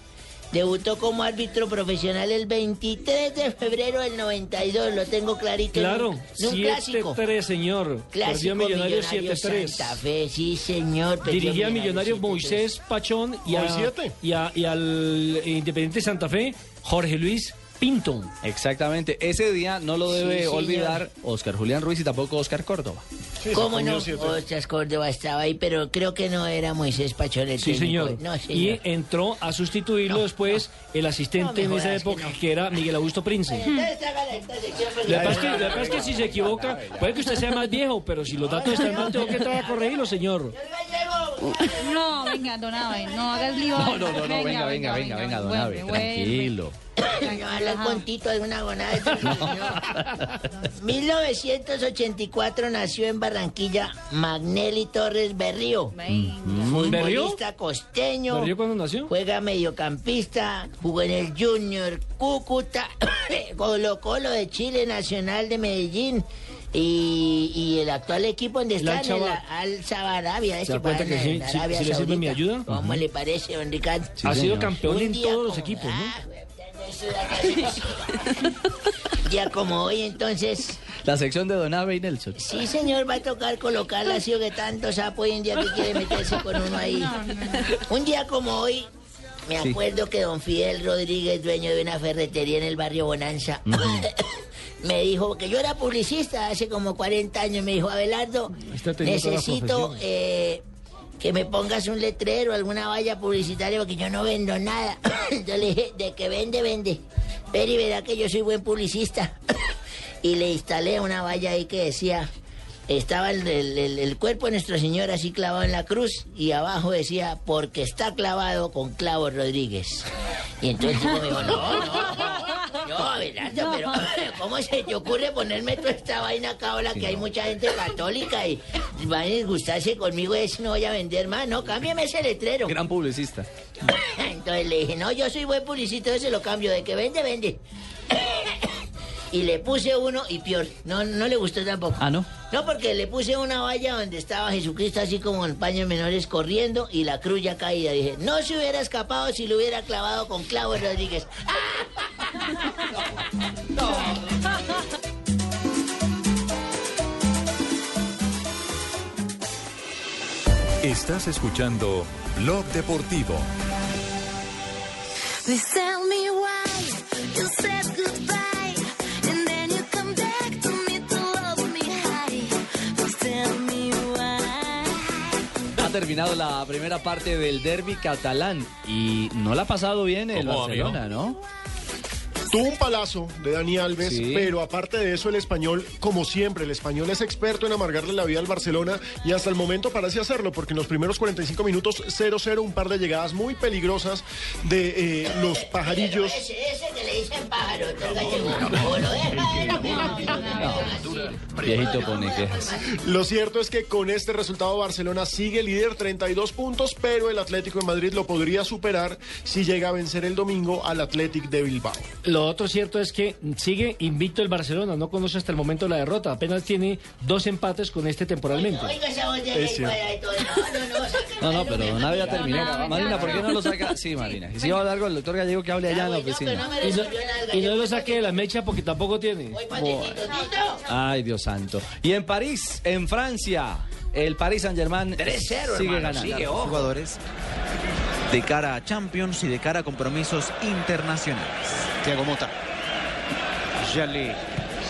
Debutó como árbitro profesional el 23 de febrero del 92, lo tengo clarito. en Claro, un- en un clásico. 7-3, señor. Clásico Perdió Millonarios Millonarios 7-3. Santa Fe, sí, señor. Dirigía a Millonarios Millonarios 7-3. Moisés Pachón y, a- Hoy siete. y, a- y al Independiente Santa Fe, Jorge Luis Pinto. Exactamente. Ese día no lo Sí, debe señor. olvidar Oscar Julián Ruiz y tampoco Oscar Córdoba. Sí, ¿Cómo no? siete. Córdoba estaba ahí, pero creo que no era Moisés Pachón el Sí, señor. No, Y señor. entró a sustituirlo después el asistente en esa que época, no. que era Miguel Augusto Prince. Que pasa es que, si se equivoca, puede que usted sea más viejo, pero si los datos están mal, tengo que entrar a corregirlo, señor. No, venga, don Abe, no hagas lío. No, no, no, no, venga, venga, venga, venga, don Abe, tranquilo. Yo hablo de una gonada. de este señor. 1984 nació en Barranquilla Magnelli Torres Berrío. Futbolista costeño. ¿Berrío cuándo nació? Juega mediocampista, jugó en el Junior Cúcuta, Colo Colo de Chile, Nacional de Medellín. Y, y el actual equipo donde está en el. Al Sabarabia. ¿Se da cuenta que sí- sí- sí le sirve mi ayuda? ¿Cómo le parece, don Ricardo? ha sido campeón en todos los equipos, ¿no? Ya como hoy, entonces, La sección de Don Abe y Nelson. sí, señor, va a tocar colocarla así o que tanto sapo hoy en día que quiere meterse con uno ahí. Un día como hoy, me Sí. acuerdo que don Fidel Rodríguez, dueño de una ferretería en el barrio Bonanza, me dijo que yo era publicista hace como 40 años. Me dijo, Abelardo, necesito eh, que me pongas un letrero, alguna valla publicitaria, porque yo no vendo nada. yo le dije, de que vende, vende. Pero y verá que yo soy buen publicista. y le instalé una valla ahí que decía, estaba el, cuerpo de Nuestra Señora así clavado en la cruz y abajo decía, porque está clavado con Clavo Rodríguez. Y entonces el me dijo, no, no, no, Abelardo, pero ¿cómo se te ocurre ponerme toda esta vaina acá ahora que hay mucha gente católica y van a disgustarse conmigo y no voy a vender más? No, cámbiame ese letrero. Gran publicista. Entonces le dije, no, yo soy buen publicista, se lo cambio, de que vende, vende. Y le puse uno y peor, no, no le gustó tampoco. Ah, ¿no? No, porque le puse una valla donde estaba Jesucristo así como en paños menores corriendo y la cruz ya caída. Dije, no se hubiera escapado si lo hubiera clavado con Clavo Rodríguez. Estás escuchando Blog Deportivo. Please tell me why terminado la primera parte del derby catalán y no la ha pasado bien el ¿Cómo, Barcelona, amigo? ¿no? Tuvo un palazo de Dani Alves, Sí. pero aparte de eso el español, como siempre, el español es experto en amargarle la vida al Barcelona y hasta el momento parece hacerlo, porque en los primeros 45 minutos 0-0, un par de llegadas muy peligrosas de eh, los pajarillos. Ese, ese que le dicen pájaro, Viejito pone quejas. Lo cierto es que con este resultado Barcelona sigue líder 32 puntos, pero el Atlético de Madrid lo podría superar si llega a vencer el domingo al Athletic de Bilbao. Lo otro cierto es que sigue invicto el Barcelona, no conoce hasta el momento la derrota, apenas tiene dos empates con este temporalmente. Oiga esa voz de Es lengua de todo. No, no, pero Navia terminó. No, Marina, ¿por qué no lo saca? Sí, Marina. Y si va a hablar con el doctor Gallego que hable allá en la oficina. Y no, y no lo saque de la mecha porque tampoco tiene. Ay, Dios santo. Y en París, en Francia, el Paris Saint-Germain 3-0, sigue hermano, ganando. sigue, ojo. jugadores de cara a Champions y de cara a compromisos internacionales. Thiago Mota. Ya le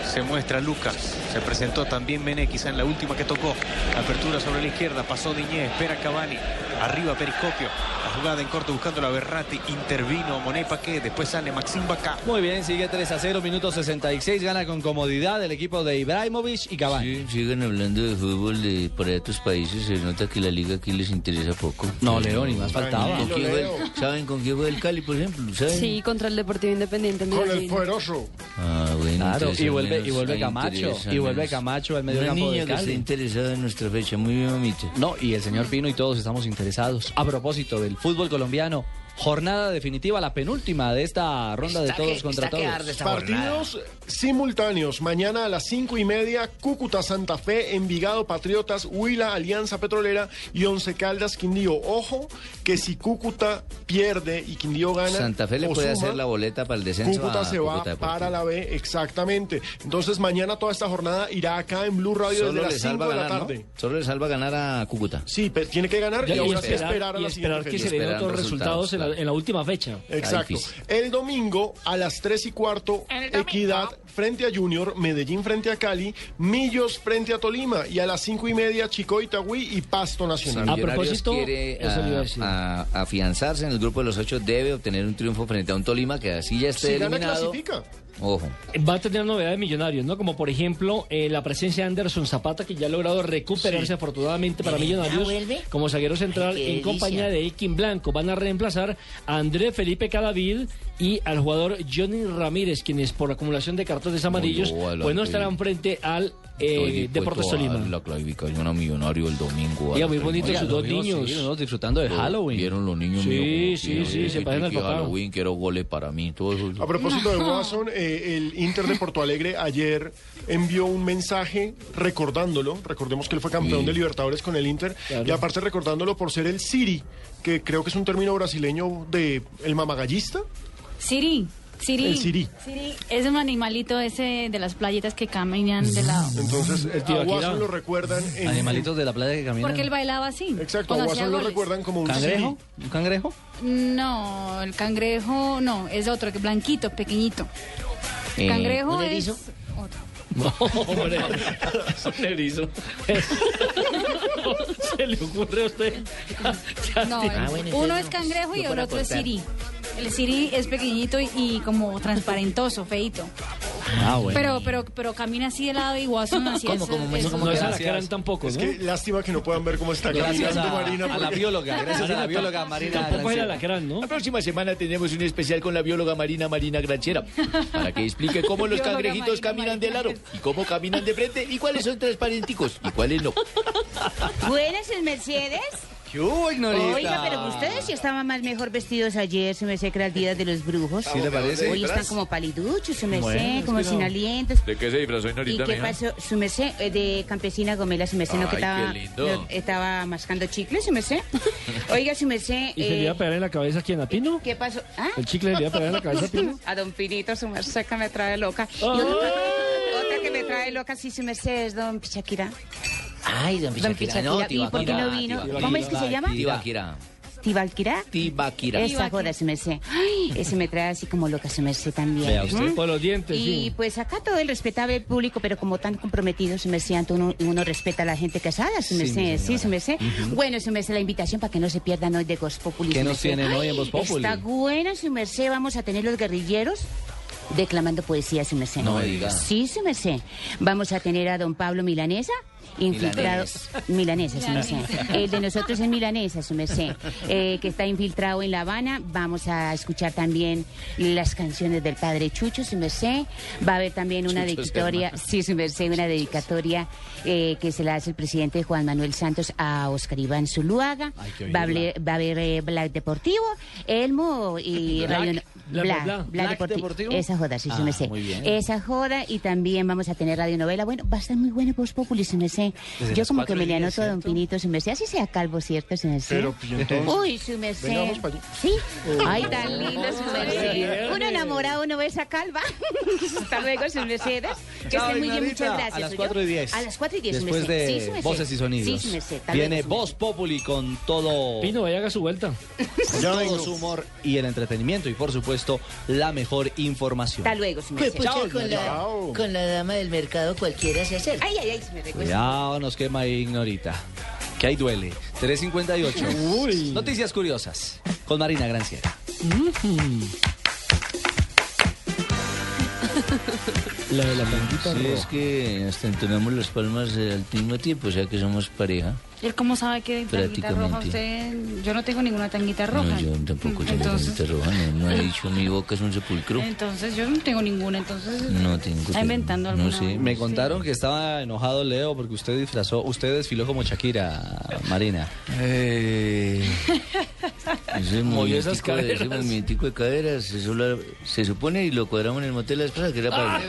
se muestra Lucas. Se presentó también Mené, quizá en la última que tocó. Apertura sobre la izquierda, pasó Diñé, espera Cavani. Arriba Periscopio. La jugada en corto buscando la Berratti. Intervino Monet Paquet. Después sale Maxim Bacá. Muy bien, sigue 3 a 0, minuto 66. Gana con comodidad el equipo de Ibrahimovic y Cavani. Sí, sigan hablando de fútbol de por allá otros países. Se nota que la liga aquí les interesa poco. No, Leo, ni más faltaba. ¿Con quién fue el- ¿Saben con quién fue el Cali, por ejemplo? ¿Saben? Sí, contra el Deportivo Independiente. en Con el poderoso. Ah, bueno. Claro, y vuelve, y vuelve Camacho. Y vuelve. Camacho al medio Una campo niña de que está Cali. interesada en nuestra fecha. Muy bien, mamita. No, y el señor Pino y todos estamos interesados. A propósito del fútbol colombiano, jornada definitiva, la penúltima de esta ronda de todos que- contra todos. Partidos simultáneos. Mañana a las cinco y media, Cúcuta, Santa Fe, Envigado, Patriotas, Huila, Alianza Petrolera y Once Caldas, Quindío. Ojo que si Cúcuta pierde y Quindío gana. Santa Fe le puede suma, hacer la boleta para el descenso. Cúcuta a se va Cúcuta para la B, exactamente. Entonces mañana toda esta jornada irá acá en Blue Radio Solo desde las salva 5 de la tarde. ¿no? Solo le salva ganar a Cúcuta. Sí, pe- tiene que ganar y, Y ahora sí esperar, esperar a y la esperar siguiente que se den otros resultados en la, en la última fecha. Exacto. El domingo a las 3 y cuarto, Equidad frente a Junior, Medellín frente a Cali, Millos frente a Tolima y a las 5 y media Chico Itagüí y Pasto Si Nacional. Quiere a decir. a- a- afianzarse en el grupo de los ocho, debe obtener un triunfo frente a un Tolima que así ya esté Si gana, eliminado. clasifica. Ojo. Va a tener novedades millonarios, ¿no? Como por ejemplo eh, la presencia de Anderson Zapata, que ya ha logrado recuperarse afortunadamente para ¿Ya Millonarios vuelve? como zaguero central Ay, en delicia. compañía de Elkin Blanco. Van a reemplazar a André Felipe Cadavid y al jugador Johnny Ramírez, quienes por acumulación de cartones amarillos, No, no, pues no estarán frente al eh, Deportes a Tolima. La clasificación a Millonario el domingo. las muy y sus dos niños. sí, nosotros disfrutando de Lo Halloween. Vieron los niños Sí, míos. sí, sí, se parecen al papá. Halloween, quiero goles para mí. Todo eso. A propósito de Watson, eh, el Inter de Porto Alegre ayer envió un mensaje recordándolo. Recordemos que él fue campeón Sí. de Libertadores con el Inter. Claro. Y aparte recordándolo por ser el Siri, que creo que es un término brasileño de el mamagallista. Siri. Siri. El Siri. Siri es un animalito ese de las playitas que caminan de lado. Entonces, El tío a. Watson lo recuerdan en... Animalitos de la playa que caminan. Porque él bailaba así. Exacto, a Watson lo recuerdan como un ¿Cangrejo? ¿Un cangrejo? No, el cangrejo no, es otro, que blanquito, pequeñito. Eh, Cangrejo ¿un es otro. No, hombre, un erizo. ¿Se le ocurre a usted? No, Ah, bueno, uno es cangrejo y el otro es cortar. El siri es pequeñito y, y como transparentoso, feito. Ah, bueno. Pero, pero, pero camina así de lado y Watson así ¿Cómo, es- cómo, es- eso cómo No es a la cara tampoco, Es ¿no? que lástima que no puedan ver cómo está Gracias caminando a, Marina. a la bióloga, gracias a la bióloga Marina Tampoco el Granciera. alacrán, ¿no? La próxima semana tenemos un especial con la bióloga Marina Marina Granchera para que explique cómo los cangrejitos Marina caminan de lado y cómo caminan de frente y cuáles son transparenticos y cuáles no. Buenas, el Mercedes. ¿Qué hubo, Ignorita? Oiga, pero ustedes sí estaban más mejor vestidos ayer, se me sé que era el día de los brujos. ¿Sí le parece? Hoy están como paliduchos, se me Bueno, sé, como sin alientos. ¿De qué se disfrazó ¿Y qué pasó? Su merced, eh, de campesina Gomela, su merced, no que Ay, estaba, qué lindo. no, estaba mascando chicle, su merced. Oiga, su merced, ¿Y se le iba a eh, pegar en la cabeza a quién? ¿A Pino? ¿qué pasó? ¿Ah? ¿El chicle le iba a pegar en la cabeza a Pino? A don Pinito, su merced que me trae loca. Y otra, otra que me trae loca, sí, su merced, es don Pichaquira. Ay, don Don Pichaquira, no, Pichaquira, ¿y por qué no vino? Tibaquira, ¿Cómo es que se llama? Tibaquira. Tibalquirá. Tibaquirá. Esa joda, su merced. Ay, ese me trae así como loca, su merced también. Vea usted. ¿Mm? Por los dientes, Y sí. pues acá todo el respetable público, pero como tan comprometido, su merced, ante uno, uno respeta a la gente casada, su Sí, merced. mi Sí, señora. su merced. Bueno, su merced, la invitación para que no se pierdan hoy de Voz Populi. ¿Qué nos tienen hoy en Voz Populi? Está bueno, su merced. Vamos a tener los guerrilleros declamando poesía, su merced. No me diga. Sí, su merced. Vamos a tener a don Pablo Milanesa. Infiltrado. Milanesa, su merced. El de nosotros es Milanesa, su merced. eh, que está infiltrado en La Habana. Vamos a escuchar también las canciones del padre Chucho, su merced. Va a haber también una Chucho dedicatoria. Sí, su merced, una dedicatoria eh, que se la hace el presidente Juan Manuel Santos a Oscar Iván Zuluaga. Va a, haber- va a haber eh, Black Deportivo, Elmo y Black, Radio. Bla, bla, Black, bla. Black Black Deporti- Deportivo. Esa joda, sí, Ah, su merced. muy bien. Esa joda y también vamos a tener radionovela. Bueno, va a estar muy buena Voz Populi, su merced. Desde Yo como que me le anoto a don. Pinito, su merced. Así sea calvo, ¿cierto, su merced? Pero, pues, entonces, Uy, su merced. ¿Sí? Ay, tan lindo, su merced. Uno enamorado no ve esa calva. Hasta luego, su mercedes. Que estén muy bien, muchas gracias. A las ¿oyó? 4 y 10. A las 4 y 10, su Después merced. de Sí, su merced. Voces y Sonidos. Sí, su merced. Viene su merced. Voz Populi con todo, Pino, vaya haga su vuelta. Ya todo vengo. su humor y el entretenimiento y por supuesto la mejor información. Hasta luego, su Pues, merced. Chao, con, la, con la dama del mercado cualquiera se acerca. Ay, ay, ay, se me recuerda. Cuidado, nos quema Ignorita. Que ahí duele. 358. Uy. Noticias curiosas con Marina Granciera. La de la tanguita Sí, roja. es que hasta entonamos las palmas al mismo tiempo, o sea que somos pareja. ¿Él cómo sabe que tanguita roja usted? Yo no tengo ninguna tanguita roja. No, yo tampoco tengo Entonces- tanguita roja, no, no he dicho mi boca es un sepulcro. Entonces yo no tengo ninguna, entonces No tengo. está inventando alguna. No sé. Me contaron que estaba enojado Leo porque usted disfrazó, usted desfiló como Shakira, Marina. Eh, ese Movió esas de- ese caderas. movimentico de caderas, eso lo- se supone y lo cuadramos en el motel la pasada, que era para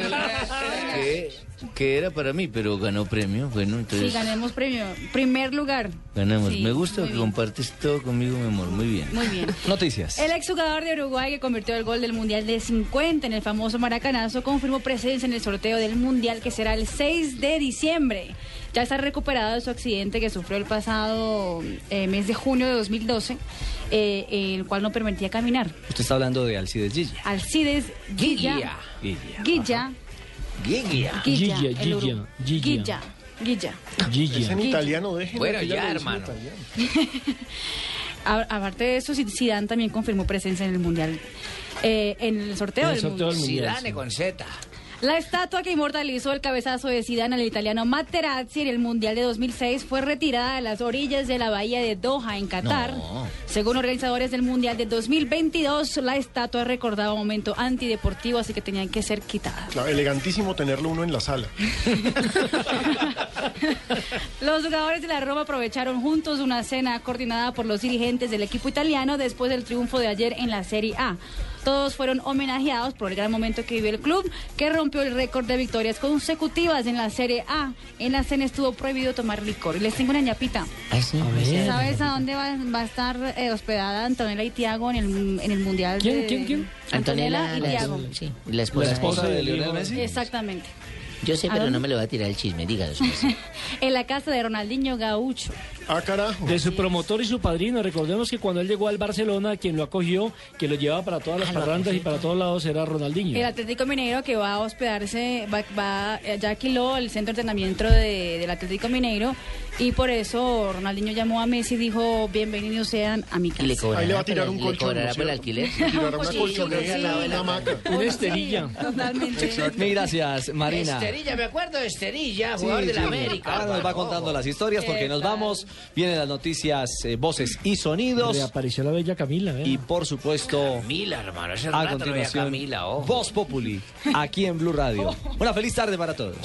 que, que era para mí, pero ganó premio. Bueno, Sí, entonces ganemos premio. Primer lugar. ganamos. Sí, Me gusta que bien. compartes todo conmigo, mi amor. Muy bien. Muy bien. Noticias. El exjugador de Uruguay que convirtió el gol del Mundial de 50 en el famoso Maracanazo confirmó presencia en el sorteo del Mundial que será el 6 de diciembre. Ya está recuperado de su accidente que sufrió el pasado eh, mes de junio de 2012, eh, el cual no permitía caminar. Usted está hablando de Alcides Gigi. Alcides Guilla. Guilla. Guilla. Guilla. El Guilla, Uru- Guilla. Guilla. Guilla. Es en italiano, déjenme. Bueno, ya, hermano. Aparte de eso, Zidane también confirmó presencia en el Mundial. eh, en el sorteo, el del, sorteo mundial. del Mundial. Zidane con Z. La estatua que inmortalizó el cabezazo de Zidane al italiano Materazzi en el Mundial de 2006 fue retirada de las orillas de la bahía de Doha, en Qatar. No. Según organizadores del Mundial de 2022, la estatua recordaba un momento antideportivo, así que tenían que ser quitadas. Claro, elegantísimo tenerlo uno en la sala. Los jugadores de la Roma aprovecharon juntos una cena coordinada por los dirigentes del equipo italiano después del triunfo de ayer en la Serie A. Todos fueron homenajeados por el gran momento que vivió el club, que rompió el récord de victorias consecutivas en la Serie A. En la cena estuvo prohibido tomar licor. Y les tengo una ñapita. ¿Sabes a dónde va, va a estar eh, hospedada Antonella y Tiago en el, en el Mundial? ¿Quién, de- quién, quién? Antonella y la, Tiago. sí, la esposa. La esposa de de Lionel Messi. Exactamente. Yo sé, ¿A pero no me lo va a tirar el chisme, dígalo. En la casa de Ronaldinho Gaucho. Ah, carajo. De su promotor y su padrino. Recordemos que cuando él llegó al Barcelona, quien lo acogió, que lo llevaba para todas las Ah, parrandas y para todos lados era Ronaldinho. El Atlético Mineiro que va a hospedarse, va, va- ya alquiló el centro de entrenamiento de- del Atlético Mineiro y por eso Ronaldinho llamó a Messi y dijo, bienvenidos sean a mi le casa. cobrará, Ahí le va a tirar un le colchón, cobrará ¿no es por el alquiler. Tirará una Sí, colchoneta y sí. una hamaca. Una esterilla. Totalmente. Mil gracias, Marina. Esterilla, me acuerdo de Esterilla, Sí, jugador de la sí. América. Ahora nos va contando las historias porque nos vamos. Vienen las noticias, eh, voces y sonidos. Reapareció la bella Camila. ¿eh? Y por supuesto, Camila, hermano, a continuación, Camila, ojo. Voz Populi, aquí en Blue Radio. Una feliz tarde para todos.